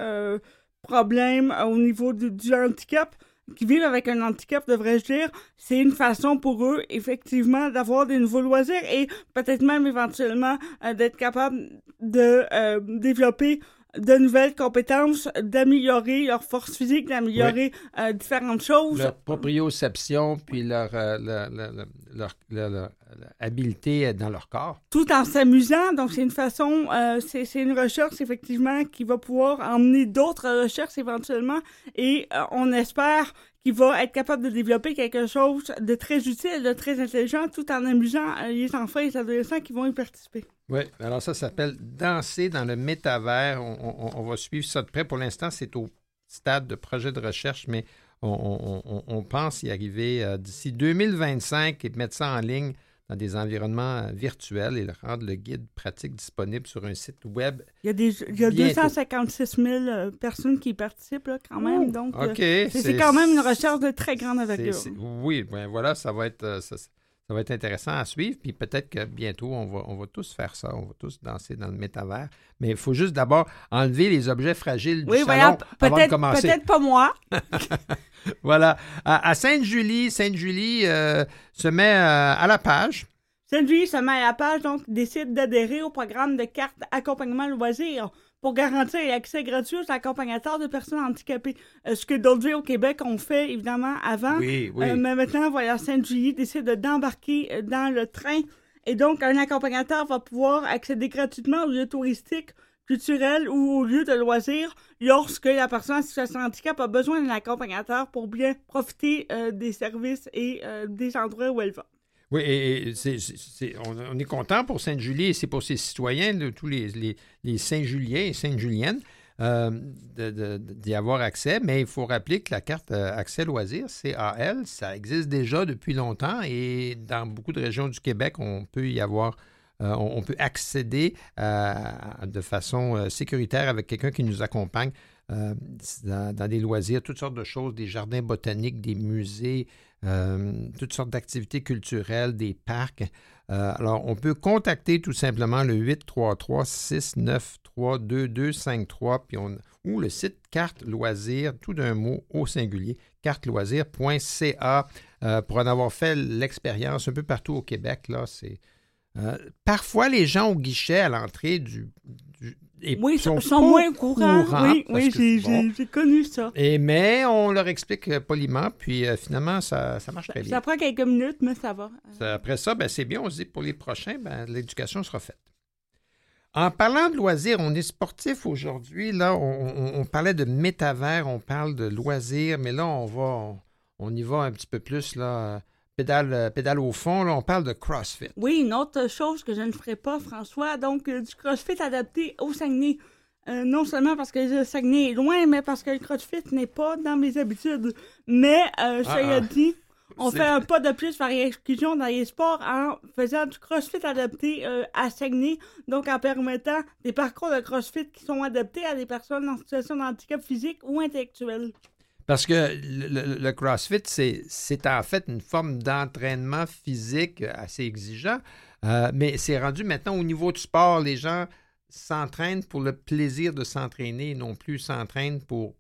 problèmes au niveau du handicap, qui vivent avec un handicap, devrais-je dire, c'est une façon pour eux, effectivement, d'avoir des nouveaux loisirs et peut-être même éventuellement euh, d'être capable de euh, développer de nouvelles compétences, d'améliorer leur force physique, d'améliorer euh, différentes choses. Leur proprioception, puis leur, leur, habileté dans leur corps. Tout en s'amusant. Donc, c'est une façon, c'est une recherche, effectivement, qui va pouvoir emmener d'autres recherches éventuellement. Et on espère qu'il va être capable de développer quelque chose de très utile, de très intelligent, tout en amusant les enfants et les adolescents qui vont y participer. Oui, alors ça s'appelle Danser dans le métavers. On, va suivre ça de près. Pour l'instant, c'est au stade de projet de recherche, mais on, pense y arriver euh, d'ici 2025 et mettre ça en ligne dans des environnements euh, virtuels et rendre le guide pratique disponible sur un site web. Il y a, des, il y a 256 000 euh, personnes qui participent là, quand même. donc, c'est quand même une recherche de très grande envergure. Oui, ben voilà, ça va être ça va être intéressant à suivre. Puis peut-être que bientôt, on va, on va tous faire ça. On va tous danser dans le métavers. Mais il faut juste d'abord enlever les objets fragiles du salon avant de commencer. Peut-être pas moi. <laughs> voilà. À, Sainte-Julie, Sainte-Julie euh, se met euh, à la page. Sainte-Julie se met à la page, donc décide d'adhérer au programme de carte accompagnement loisirs pour garantir l'accès gratuit aux accompagnateurs de personnes handicapées. Euh, ce que d'autres villes au Québec ont fait, évidemment, avant. Oui, oui. Euh, mais maintenant, voilà, Sainte-Julie décide d'embarquer euh, dans le train. Et donc, un accompagnateur va pouvoir accéder gratuitement aux lieux touristiques, culturels ou aux lieux de loisirs lorsque la personne en situation de handicap a besoin d'un accompagnateur pour bien profiter des services et des endroits où elle va. Oui, on, est content pour Sainte-Julie et c'est pour ses citoyens, tous les, Saint-Juliens et Sainte-Juliennes, euh, d'y avoir accès. Mais il faut rappeler que la carte euh, Accès Loisirs, CAL, ça existe déjà depuis longtemps et dans beaucoup de régions du Québec, on peut y avoir on, peut accéder de façon sécuritaire avec quelqu'un qui nous accompagne dans, des loisirs, toutes sortes de choses, des jardins botaniques, des musées, toutes sortes d'activités culturelles, des parcs. alors, on peut contacter tout simplement le 833-693-2253 puis on, ou le site carte loisirs, tout d'un mot au singulier, carteloisirs.ca. Euh, pour en avoir fait l'expérience un peu partout au Québec, là, c'est. Euh, parfois, les gens au guichet à l'entrée du, oui, sont, sont moins courants. oui, oui j'ai connu ça. Et, mais on leur explique euh, poliment, puis finalement, ça, ça marche très bien. Ça prend quelques minutes, mais ça va. après ça, ben, c'est bien. On se dit pour les prochains, ben, l'éducation sera faite. En parlant de loisirs, on est sportif aujourd'hui. Là, on, parlait de métavers, on parle de loisirs, mais là, on va, on, y va un petit peu plus, là, pédale, pédale au fond. Là, on parle de CrossFit. Oui, une autre chose que je ne ferai pas, François, donc euh, du CrossFit adapté au Saguenay. Euh, non seulement parce que le Saguenay est loin, mais parce que le CrossFit n'est pas dans mes habitudes. Mais, euh, ça y a dit, on fait un pas de plus vers l'exclusion dans les sports en faisant du crossfit adapté euh, à Saguenay, donc en permettant des parcours de crossfit qui sont adaptés à des personnes en situation de handicap physique ou intellectuel. Parce que le, CrossFit, c'est en fait une forme d'entraînement physique assez exigeant, euh, mais c'est rendu maintenant au niveau du sport. Les gens s'entraînent pour le plaisir de s'entraîner, non plus s'entraînent pour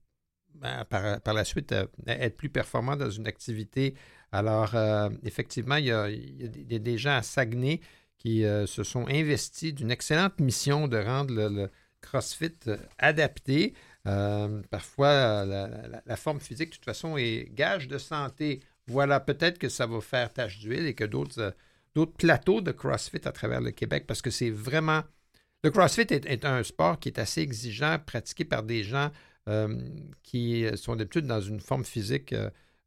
ben, par, la suite euh, être plus performant dans une activité alors, euh, effectivement, il y, a, des gens à Saguenay qui se sont investis d'une excellente mission de rendre le, CrossFit euh, parfois, la, forme physique, de toute façon, est gage de santé. Voilà, peut-être que ça va faire tache d'huile et que d'autres plateaux de CrossFit à travers le Québec, parce que c'est vraiment... Le CrossFit est, un sport qui est assez exigeant, pratiqué par des gens qui sont d'habitude dans une forme physique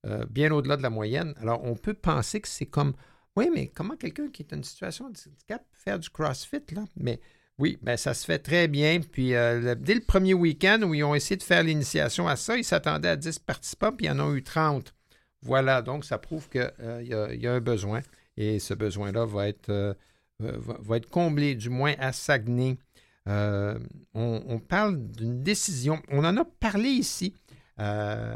euh, bien au-delà de la moyenne. Alors, on peut penser que c'est comme, oui, mais comment quelqu'un qui est dans une situation de handicap peut faire du CrossFit, là? Mais oui, ben, ça se fait très bien. Puis, euh, dès le premier week-end où ils ont essayé de faire l'initiation à ça, ils s'attendaient à 10 participants, puis ils en ont eu 30. Voilà, donc ça prouve qu'il euh, y, a un besoin et ce besoin-là va être, va, être comblé, du moins à Saguenay. on, parle d'une décision, on en a parlé ici, euh,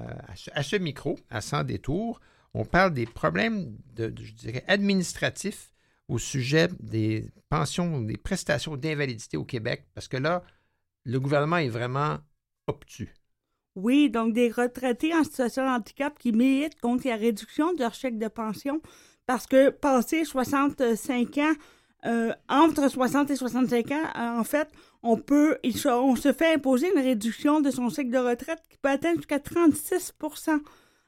à, ce, micro, à Sans détour, on parle des problèmes, je dirais, administratifs au sujet des pensions, des prestations d'invalidité au Québec, parce que là, le gouvernement est vraiment obtus. Oui, donc des retraités en situation de handicap qui militent contre la réduction de leur chèque de pension parce que passé 65 ans, euh, entre 60 et 65 ans, en fait, on peut, on se fait imposer une réduction de son cycle de retraite qui peut atteindre jusqu'à 36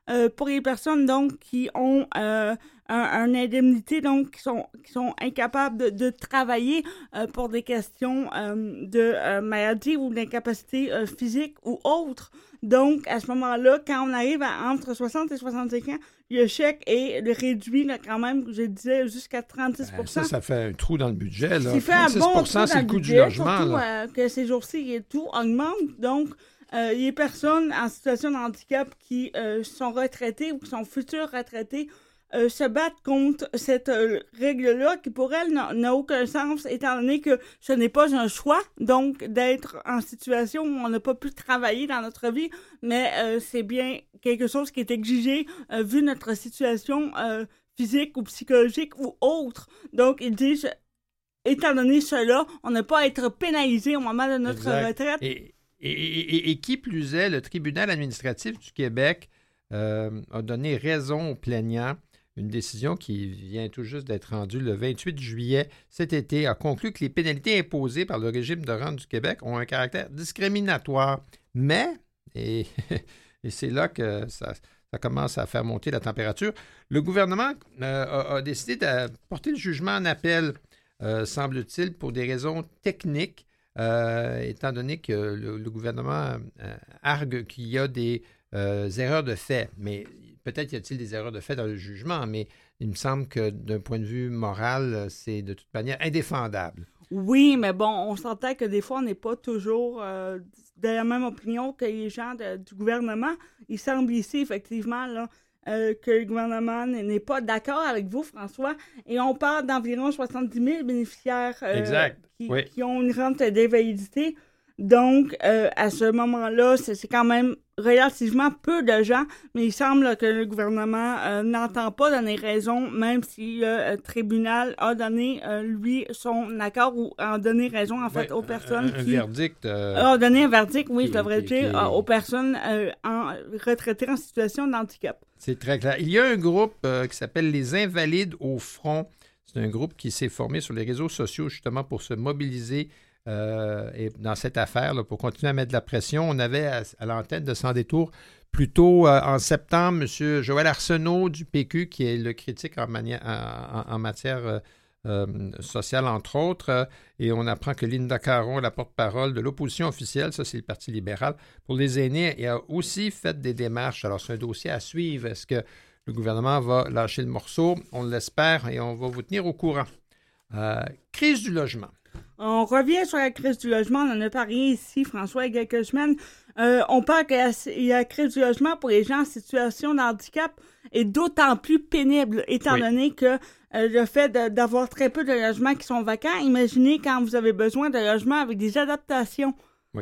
euh, pour les personnes donc qui ont euh, un, indemnité donc qui sont qui sont incapables de, travailler euh, pour des questions de maladie ou d'incapacité physique ou autre. Donc à ce moment-là, quand on arrive à entre 60 et 65 ans, le chèque est réduit quand même, je disais, jusqu'à 36 ben, Ça, ça fait un trou dans le budget. Là. 36 bon c'est le coût du logement. Surtout, que ces jours-ci, tout augmente. Donc, euh, les personnes en situation de handicap qui euh, sont retraitées ou qui sont futures retraitées euh, se battent contre cette règle-là qui pour elles n'a aucun sens étant donné que ce n'est pas un choix donc d'être en situation où on n'a pas pu travailler dans notre vie mais c'est bien quelque chose qui est exigé vu notre situation physique ou psychologique ou autre. Donc ils disent étant donné cela on n'a pas à être pénalisé au moment de notre retraite. Et, qui plus est, le tribunal administratif du Québec euh, a donné raison aux plaignants. Une décision qui vient tout juste d'être rendue le 28 juillet cet été a conclu que les pénalités imposées par le régime de rente du Québec ont un caractère discriminatoire. Mais, et, <laughs> c'est là que ça, commence à faire monter la température, le gouvernement euh, a, décidé de porter le jugement en appel, euh, semble-t-il, pour des raisons techniques. Euh, étant donné que le, gouvernement euh, argue qu'il y a des euh, erreurs de fait. Mais peut-être y a-t-il des erreurs de fait dans le jugement, mais il me semble que d'un point de vue moral, c'est de toute manière indéfendable. Oui, mais bon, on s'entend que des fois, on n'est pas toujours de la même opinion que les gens du gouvernement. Il semble ici, effectivement, là, euh, que le gouvernement n'est pas d'accord avec vous, François. Et on parle d'environ 70 000 bénéficiaires qui, qui, ont une rente d'invalidité. Donc, euh, à ce moment-là, c'est quand même relativement peu de gens, mais il semble que le gouvernement euh, n'entend pas donner raison, même si le euh, tribunal a donné, lui, son accord ou a donné raison, en fait, aux personnes un, qui... verdict... a donné un verdict, oui, je devrais dire, aux personnes en, retraitées en situation de handicap. C'est très clair. Il y a un groupe qui s'appelle les Invalides au front. C'est un groupe qui s'est formé sur les réseaux sociaux, justement, pour se mobiliser euh, et dans cette affaire, pour continuer à mettre de la pression, on avait à, l'antenne de Sans détour plutôt euh, en septembre M. Joël Arsenault du PQ, qui est le critique en, matière euh, sociale, entre autres. et on apprend que Linda Caron, la porte-parole de l'opposition officielle, ça c'est le Parti libéral, pour les aînés, et a aussi fait des démarches. Alors c'est un dossier à suivre. Est-ce que le gouvernement va lâcher le morceau? On l'espère et on va vous tenir au courant. crise du logement. On revient sur la crise du logement. On en a parlé ici, François, il y a quelques semaines. Euh, on parle qu'il y a la crise du logement pour les gens en situation de handicap est d'autant plus pénible, étant donné que euh, le fait d'avoir très peu de logements qui sont vacants, imaginez quand vous avez besoin de logements avec des adaptations.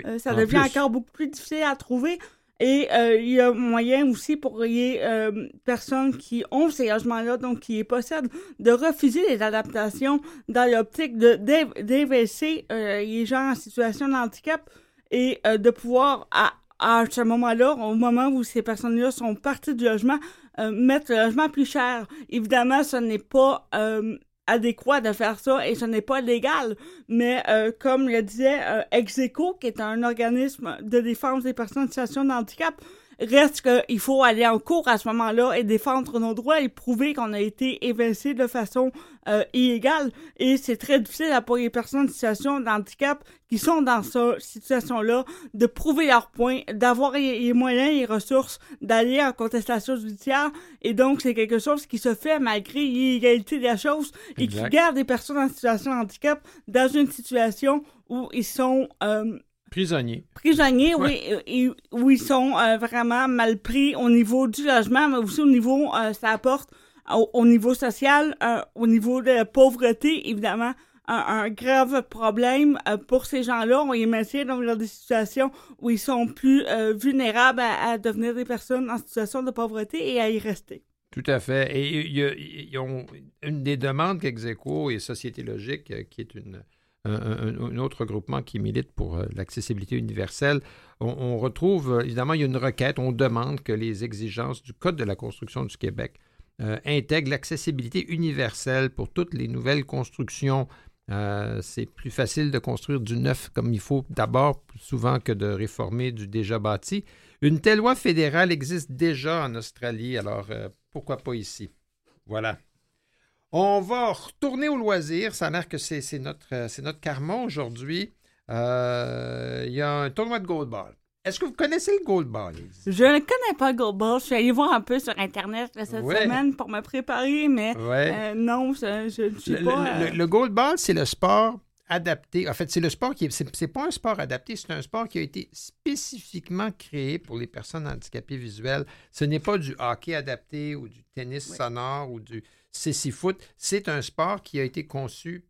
Euh, ça devient encore beaucoup plus difficile à trouver. Et euh, il y a moyen aussi pour les euh, personnes qui ont ces logements-là, donc qui les possèdent, de refuser les adaptations dans l'optique d'investir euh, les gens en situation de handicap et de pouvoir, à, à ce moment-là, au moment où ces personnes-là sont parties du logement, mettre le logement plus cher. Évidemment, ce n'est pas adéquat de faire ça et ce n'est pas légal. Mais euh, comme le disait euh, Execo, qui est un organisme de défense des personnes en situation de handicap, Reste qu'il faut aller en cours à ce moment-là et défendre nos droits et prouver qu'on a été évincé de façon euh, illégale. Et c'est très difficile pour les personnes en situation de handicap qui sont dans cette situation-là de prouver leur point, d'avoir les, moyens et les ressources d'aller en contestation judiciaire. Et donc, c'est quelque chose qui se fait malgré l'illégalité de la chose et qui garde les personnes en situation de handicap dans une situation où ils sont... Euh, Prisonniers. Prisonniers, oui, et, où ils sont euh, vraiment mal pris au niveau du logement, mais aussi au niveau, euh, ça apporte au, niveau social, euh, au niveau de la pauvreté, évidemment, un, grave problème pour ces gens-là. On les met dans des situations où ils sont plus vulnérables à, devenir des personnes en situation de pauvreté et à y rester. Tout à fait. Et il y, a une des demandes qu'Execo et Société Logique, qui est une un, autre groupement qui milite pour euh, l'accessibilité universelle, on, retrouve, euh, évidemment, il y a une requête, on demande que les exigences du Code de la construction du Québec euh, intègrent l'accessibilité universelle pour toutes les nouvelles constructions. c'est plus facile de construire du neuf comme il faut d'abord, souvent que de réformer du déjà bâti. Une telle loi fédérale existe déjà en Australie, alors pourquoi pas ici? Voilà. On va retourner au loisir. Ça a l'air que c'est notre, euh, notre karma aujourd'hui. Euh, il y a un tournoi de goalball. Est-ce que vous connaissez le goalball? Je ne connais pas le goalball. Je suis allé voir un peu sur Internet cette semaine pour me préparer, mais euh, non, je ne sais pas. Le, le, goalball, c'est le sport adapté. En fait, c'est le sport qui est. C'est pas un sport adapté, c'est un sport qui a été spécifiquement créé pour les personnes handicapées visuelles. Ce n'est pas du hockey adapté ou du tennis sonore ou du c'est foot, c'est un sport qui a été conçu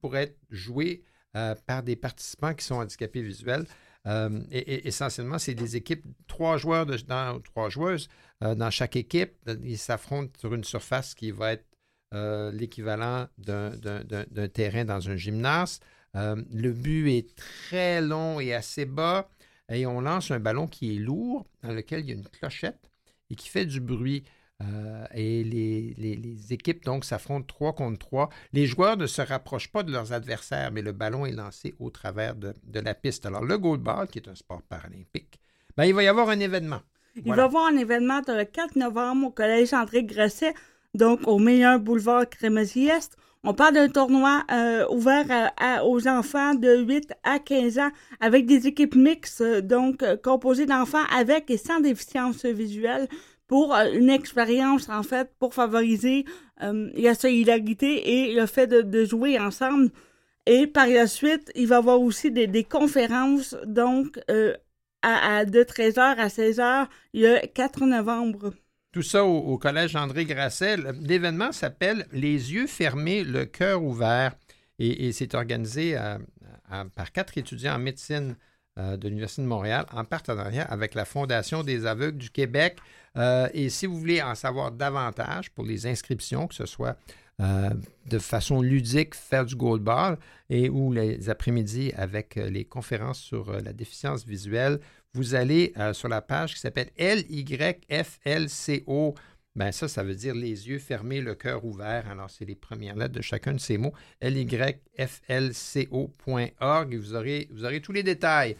pour être joué euh, par des participants qui sont handicapés visuels. Euh, et, essentiellement, c'est des équipes, trois joueurs, de, dans, trois joueuses euh, dans chaque équipe. Ils s'affrontent sur une surface qui va être l'équivalent d'un terrain dans un gymnase. le but est très long et assez bas. Et on lance un ballon qui est lourd, dans lequel il y a une clochette et qui fait du bruit. Euh, et les, équipes donc s'affrontent 3 contre 3. Les joueurs ne se rapprochent pas de leurs adversaires, mais le ballon est lancé au travers de, la piste. Alors, le goalball, qui est un sport paralympique, ben, il va y avoir un événement. Il va y avoir un événement le 4 novembre au Collège André Grasset, donc au meilleur boulevard Crémazie-Est. On parle d'un tournoi euh, ouvert aux enfants de 8 à 15 ans avec des équipes mixtes, donc composées d'enfants avec et sans déficience visuelle pour euh, une expérience, en fait, pour favoriser euh, la solidarité et le fait de, jouer ensemble. Et par la suite, il va y avoir aussi des, conférences, donc, euh, à, de 13h à 16h le 4 novembre. tout ça au, Collège André Grasset. L'événement s'appelle Les yeux fermés, le cœur ouvert. Et, c'est organisé par quatre étudiants en médecine de l'Université de Montréal en partenariat avec la Fondation des aveugles du Québec. Et si vous voulez en savoir davantage pour les inscriptions, que ce soit euh, de façon ludique faire du gold ball et ou les après-midi avec euh, les conférences sur euh, la déficience visuelle, vous allez sur la page qui s'appelle LYFLCO. Ben ça, ça veut dire les yeux fermés, le cœur ouvert. Alors, c'est les premières lettres de chacun de ces mots. LYFLCO.org vous aurez, vous aurez tous les détails.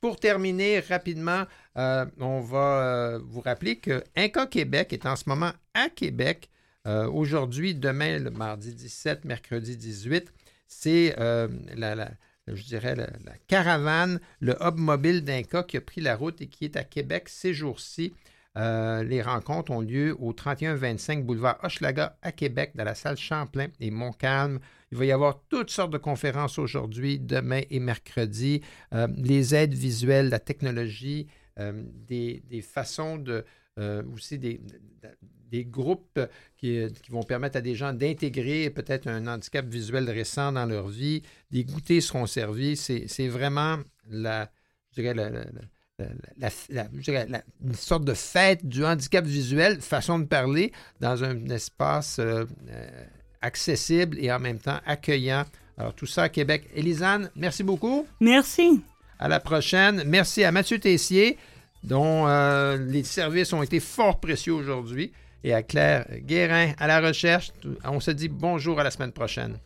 Pour terminer rapidement, on va vous rappeler que Inca Québec est en ce moment à Québec euh, aujourd'hui, demain, le mardi 17, mercredi 18, c'est euh, la, je dirais, la, caravane, le hub mobile d'Inca qui a pris la route et qui est à Québec ces jours-ci. Euh, les rencontres ont lieu au 31-25 boulevard Hochelaga à Québec, dans la salle Champlain et Montcalm. Il va y avoir toutes sortes de conférences aujourd'hui, demain et mercredi. les aides visuelles, la technologie, des, des, façons de, aussi des, des groupes qui, vont permettre à des gens d'intégrer peut-être un handicap visuel récent dans leur vie. Des goûters seront servis. C'est vraiment la, je dirais, la, une sorte de fête du handicap visuel, façon de parler, dans un espace euh, euh, accessible et en même temps accueillant. Alors, tout ça à Québec. Élisane, merci beaucoup. Merci. À la prochaine. Merci à Mathieu Tessier, dont euh, les services ont été fort précieux aujourd'hui et à Claire Guérin à la recherche. On se dit bonjour à la semaine prochaine.